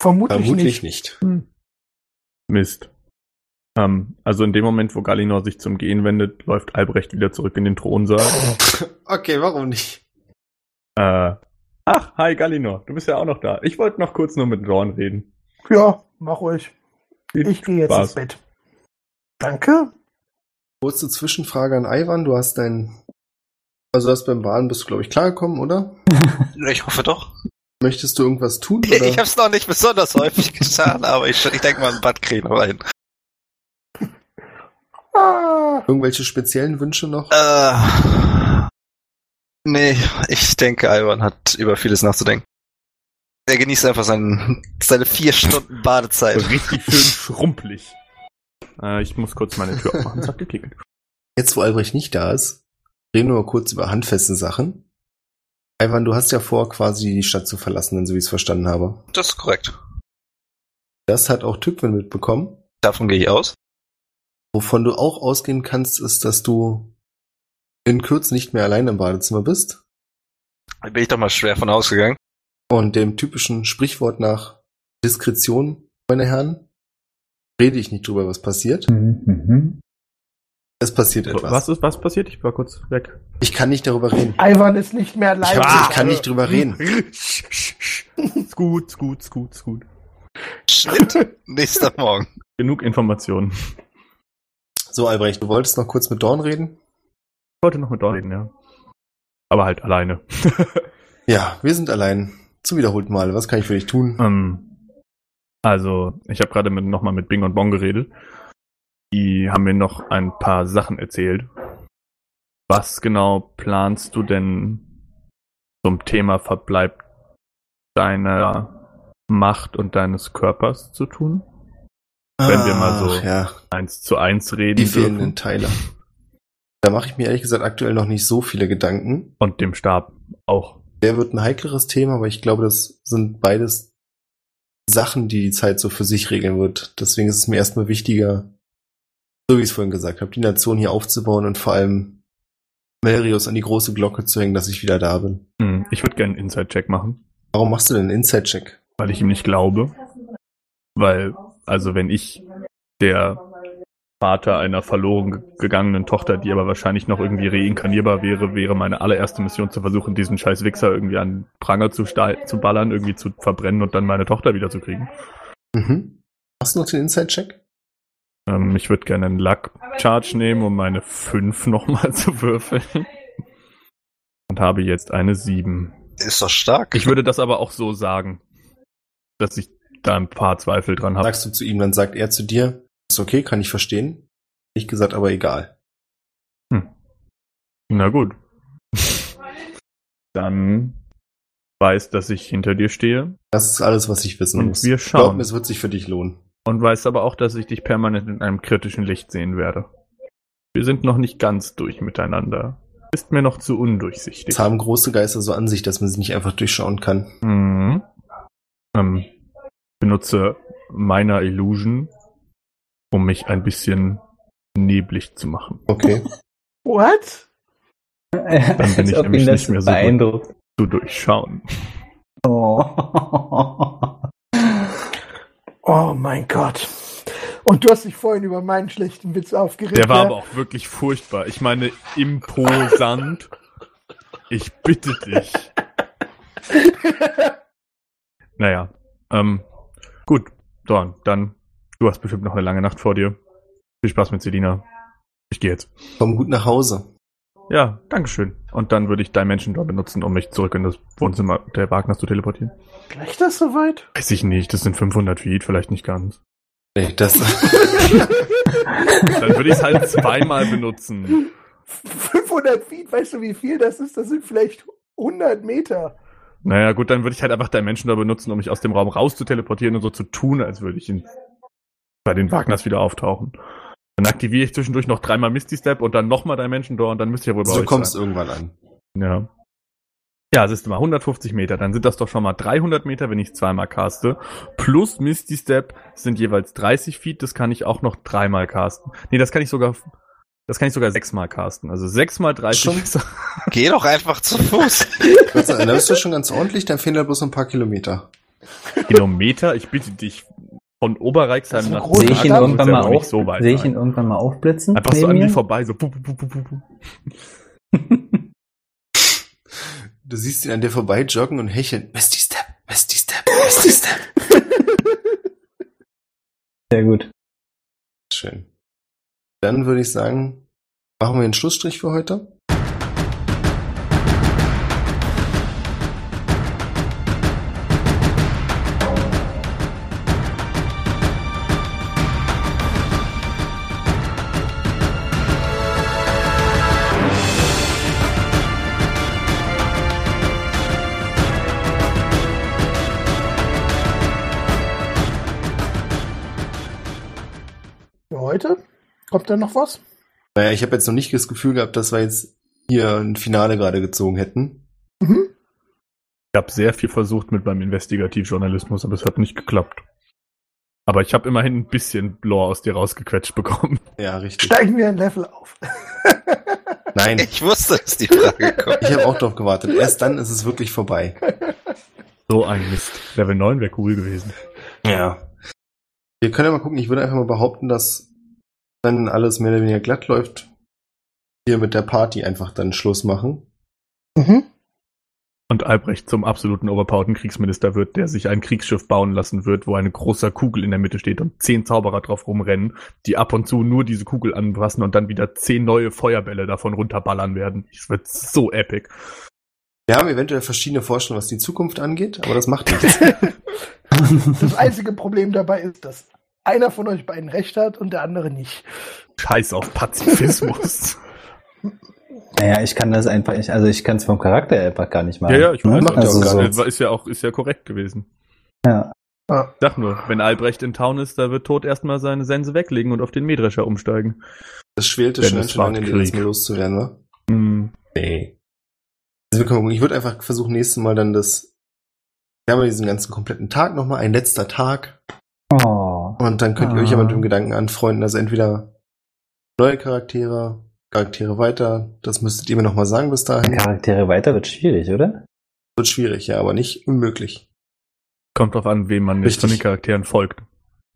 Vermutlich, Vermutlich nicht. nicht. Mist. Ähm, also in dem Moment, wo Galinor sich zum Gehen wendet, läuft Albrecht wieder zurück in den Thronsaal. Okay, warum nicht? Äh, ach, hi Galinor, du bist ja auch noch da. Ich wollte noch kurz nur mit Dorn reden. Ja, mach ruhig. Viel Ich gehe jetzt Spaß. ins Bett. Danke. Kurze Zwischenfrage an Ivan. Du hast dein. Also du hast beim Baden bist du, glaube ich, klargekommen, oder? Ich hoffe doch. Möchtest du irgendwas tun? Oder? Ich habe es noch nicht besonders häufig getan, aber ich, ich denke mal, ein Bad kriegen. Ah, Irgendwelche speziellen Wünsche noch? Äh, nee, ich denke, Ivan hat über vieles nachzudenken. Er genießt einfach seinen, seine vier Stunden Badezeit. Richtig schön schrumpelig. Äh, ich muss kurz meine Tür aufmachen, sagt die Klicke. Jetzt, wo Albrecht nicht da ist, reden wir mal kurz über handfeste Sachen. Ivan, du hast ja vor, quasi die Stadt zu verlassen, so wie ich es verstanden habe. Das ist korrekt. Das hat auch Tückwin mitbekommen. Davon gehe ich aus. Wovon du auch ausgehen kannst, ist, dass du in Kürze nicht mehr allein im Badezimmer bist. Da bin ich doch mal schwer von ausgegangen. Und dem typischen Sprichwort nach Diskretion, meine Herren, rede ich nicht drüber, was passiert. Mhm. Es passiert etwas. Was ist, was passiert? Ich war kurz weg. Ich kann nicht darüber reden. Ivan ist nicht mehr Ich, allein. hab, ich kann nicht drüber reden. ist gut, ist gut, ist gut, ist gut. Schnitt. Nächster Morgen. Genug Informationen. So, Albrecht, du wolltest noch kurz mit Dorn reden? Ich wollte noch mit Dorn reden, ja. Aber halt alleine. Ja, wir sind allein. Zum wiederholten Mal. Was kann ich für dich tun? ähm, also, ich habe gerade nochmal mit Bing und Bong geredet. Die haben mir noch ein paar Sachen erzählt. Was genau planst du denn zum Thema Verbleib deiner Macht und deines Körpers zu tun? Wenn wir mal so ja, Eins zu eins reden die dürfen. fehlenden Teile. Da mache ich mir ehrlich gesagt aktuell noch nicht so viele Gedanken. Und dem Stab auch. Der wird ein heikleres Thema, aber ich glaube, das sind beides Sachen, die die Zeit so für sich regeln wird. Deswegen ist es mir erstmal wichtiger, so wie ich es vorhin gesagt habe, die Nation hier aufzubauen und vor allem Melrios an die große Glocke zu hängen, dass ich wieder da bin. Hm, Ich würde gerne einen Inside-Check machen, Warum machst du denn einen Inside-Check? weil ich ihm nicht glaube. Weil, also wenn ich der Vater einer verloren ge- gegangenen Tochter, die aber wahrscheinlich noch irgendwie reinkarnierbar wäre, wäre meine allererste Mission zu versuchen, diesen scheiß Wichser irgendwie an Pranger zu, zu ballern, irgendwie zu verbrennen und dann meine Tochter wiederzukriegen. Mhm. Machst du noch den Inside-Check? Ähm, ich würde gerne einen Luck-Charge nehmen, um meine 5 nochmal zu würfeln. Und habe jetzt eine 7. Ist doch stark. Ich würde das aber auch so sagen, dass ich da ein paar Zweifel dran habe. Sagst du zu ihm, dann sagt er zu dir, ist okay, kann ich verstehen. Ich gesagt, aber egal. Na gut. Dann weiß, dass ich hinter dir stehe Das ist alles, was ich wissen Und muss. wir Ich glaub schauen. mir, es wird sich für dich lohnen. und weiß aber auch, dass ich dich permanent in einem kritischen Licht sehen werde. Wir sind noch nicht ganz durch miteinander. Ist mir noch zu undurchsichtig. Es haben große Geister so an sich, dass man sie nicht einfach durchschauen kann. Mhm. Ähm, benutze meiner Illusion, um mich ein bisschen neblig zu machen. Okay. What? bin ich nämlich nicht mehr so gut. beeindruckt. Zu durchschauen. Oh. Oh mein Gott. Und du hast dich vorhin über meinen schlechten Witz aufgeregt. Der war ja? aber auch wirklich furchtbar. Ich meine, imposant. Ich bitte dich. Naja, ähm, gut, Dorn, dann, du hast bestimmt noch eine lange Nacht vor dir. Viel Spaß mit Selina. Ich gehe jetzt. Komm gut nach Hause. Ja, Dankeschön. Und dann würde ich Dimension Door benutzen, um mich zurück in das Wohnzimmer der Wagners zu teleportieren. Gleich das soweit? Weiß ich nicht, das sind 500 Feet, vielleicht nicht ganz. Nee, das. Dann würde ich es halt zweimal benutzen. 500 Feet, weißt du, wie viel das ist? Das sind vielleicht 100 Meter. Naja, gut, dann würde ich halt einfach Dimension da benutzen, um mich aus dem Raum raus zu teleportieren und so zu tun, als würde ich in, bei den Wagners wieder auftauchen. Dann aktiviere ich zwischendurch noch dreimal Misty Step und dann nochmal Dimension Door und dann müsste ich ja wohl bei So euch kommst sein. irgendwann an. Ja. Ja, siehst du mal, 150 Meter, dann sind das doch schon mal 300 Meter, wenn ich zweimal caste. Plus Misty Step sind jeweils 30 Feet, das kann ich auch noch dreimal casten. Nee, das kann ich sogar, das kann ich sogar sechsmal casten. Also sechsmal 30 Schon? ist- Geh doch einfach zu Fuß. Gott sei Dank, Da bist du schon ganz ordentlich, dann fehlen da bloß ein paar Kilometer. Kilometer. Ich bitte dich, von Das Oberreichsheim ist nach Sehe ich ihn irgendwann mal auf, so weit sehe ich ihn irgendwann mal aufblitzen? Einfach so an mir vorbei, so. pu, pu, pu, pu. Du siehst ihn an dir vorbei joggen und hecheln. Misty Step, Misty Step, Misty Step. Sehr gut. Schön. Dann würde ich sagen, machen wir einen Schlussstrich für heute. Kommt da noch was? Naja, ich habe jetzt noch nicht das Gefühl gehabt, dass wir jetzt hier ein Finale gerade gezogen hätten. Mhm. Ich habe sehr viel versucht mit meinem Investigativjournalismus, aber es hat nicht geklappt. Aber ich habe immerhin ein bisschen Lore aus dir rausgequetscht bekommen. Ja, richtig. Steigen wir ein Level auf. Nein, Ich wusste, dass die Frage kommt. ich habe auch drauf gewartet. Erst dann ist es wirklich vorbei. So ein Mist. Level 9 wäre cool gewesen. Ja. Wir können ja mal gucken, ich würde einfach mal behaupten, dass dann alles mehr oder weniger glatt läuft. Hier mit der Party einfach dann Schluss machen. Mhm. Und Albrecht zum absoluten overpowerten Kriegsminister wird, der sich ein Kriegsschiff bauen lassen wird, wo eine große Kugel in der Mitte steht und zehn Zauberer drauf rumrennen, die ab und zu nur diese Kugel anfassen und dann wieder zehn neue Feuerbälle davon runterballern werden. Es wird so epic. Wir haben eventuell verschiedene Vorstellungen, was die Zukunft angeht, aber das macht nichts. Das einzige Problem dabei ist, dass einer von euch beiden recht hat und der andere nicht. Scheiß auf Pazifismus. Naja, ich kann das einfach, ich, also ich kann es vom Charakter einfach gar nicht machen. ja, ja, ich ne? weiß. macht ja also auch gar so, nichts. Ist ja auch, ist ja korrekt gewesen. ja. Ich sag nur, wenn Albrecht in Town ist, da wird Tod erstmal seine Sense weglegen und auf den Mähdrescher umsteigen. Das schwelte schon ganz schön war den mal loszuwerden, wa? Hm. Nee. Also wir können gucken. Ich würde einfach versuchen, nächstes Mal dann das. Wir haben ja diesen ganzen kompletten Tag nochmal, ein letzter Tag. Oh. Und dann könnt ihr Ah. euch ja mit dem Gedanken anfreunden, also entweder neue Charaktere, Charaktere weiter. Das müsstet ihr mir nochmal sagen bis dahin. Charaktere weiter wird schwierig, oder? Wird schwierig, ja, aber nicht unmöglich. Kommt drauf an, wem man jetzt Richtig. von den Charakteren folgt.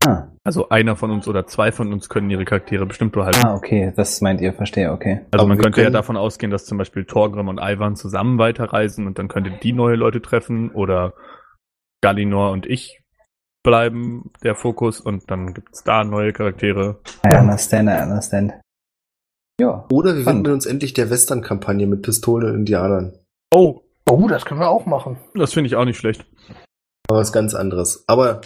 Ah, Also einer von uns oder zwei von uns können ihre Charaktere bestimmt behalten. ah okay, das meint ihr, verstehe, okay. Also Aber man könnte ja davon ausgehen, dass zum Beispiel Torgrim und Ivan zusammen weiterreisen und dann könnte die neue Leute treffen oder Galinor und ich bleiben der Fokus und dann gibt's da neue Charaktere. I understand, I understand. Ja. Oder wir wenden uns endlich der Western-Kampagne mit Pistolen und Indianern. Oh, Oh, das können wir auch machen. das finde ich auch nicht schlecht. Aber was ganz anderes. Aber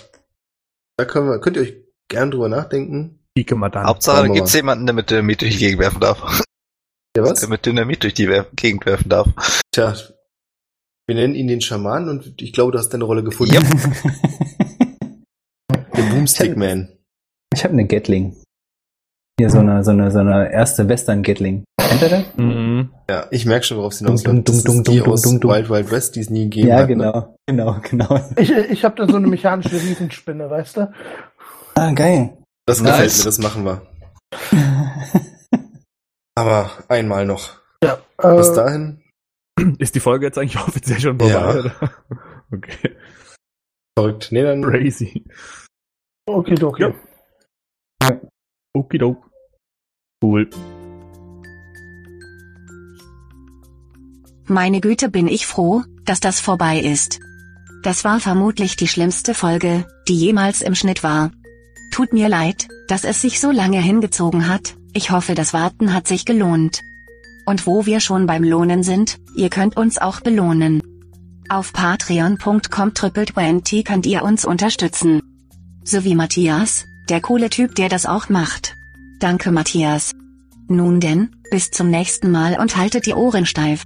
da können wir, könnt ihr euch gern drüber nachdenken. Ike mal dann. Hauptsache, da gibt's jemanden, der mit Dynamit durch die Gegend werfen darf. Ja, was? Der mit Dynamit durch die Gegend werfen darf. Tja, wir nennen ihn den Schaman und ich glaube, du hast deine Rolle gefunden. Yep. Der Boomstick Man. Ich habe eine Gatling. Hier so eine, so eine, so eine erste Western-Gatling. Kennt ihr das? Mhm. Ja, ich merke schon, worauf es hinaus Dum, dum, dum, dum, aus dum, dum. Wild Wild West, die es nie gegeben Ja, hat. Ne? genau, genau, genau. Ich, ich habe da so eine mechanische Riesenspinne, weißt du? Ah, geil. Das Nice. gefällt mir, das machen wir. Aber einmal noch. Ja. Bis Äh, dahin, Ist die Folge jetzt eigentlich offiziell schon vorbei? Ja. Okay. verrückt. Nee, dann Crazy. Okay, okay. Ja. Okidok. Cool. Meine Güte bin ich froh, dass das vorbei ist. Das war vermutlich die schlimmste Folge, die jemals im Schnitt war. Tut mir leid, dass es sich so lange hingezogen hat, ich hoffe das Warten hat sich gelohnt. Und wo wir schon beim Lohnen sind, ihr könnt uns auch belohnen. Auf patreon.com triple könnt ihr uns unterstützen. So wie Matthias, der coole Typ der das auch macht. Danke Matthias. Nun denn, Bis zum nächsten Mal und haltet die Ohren steif.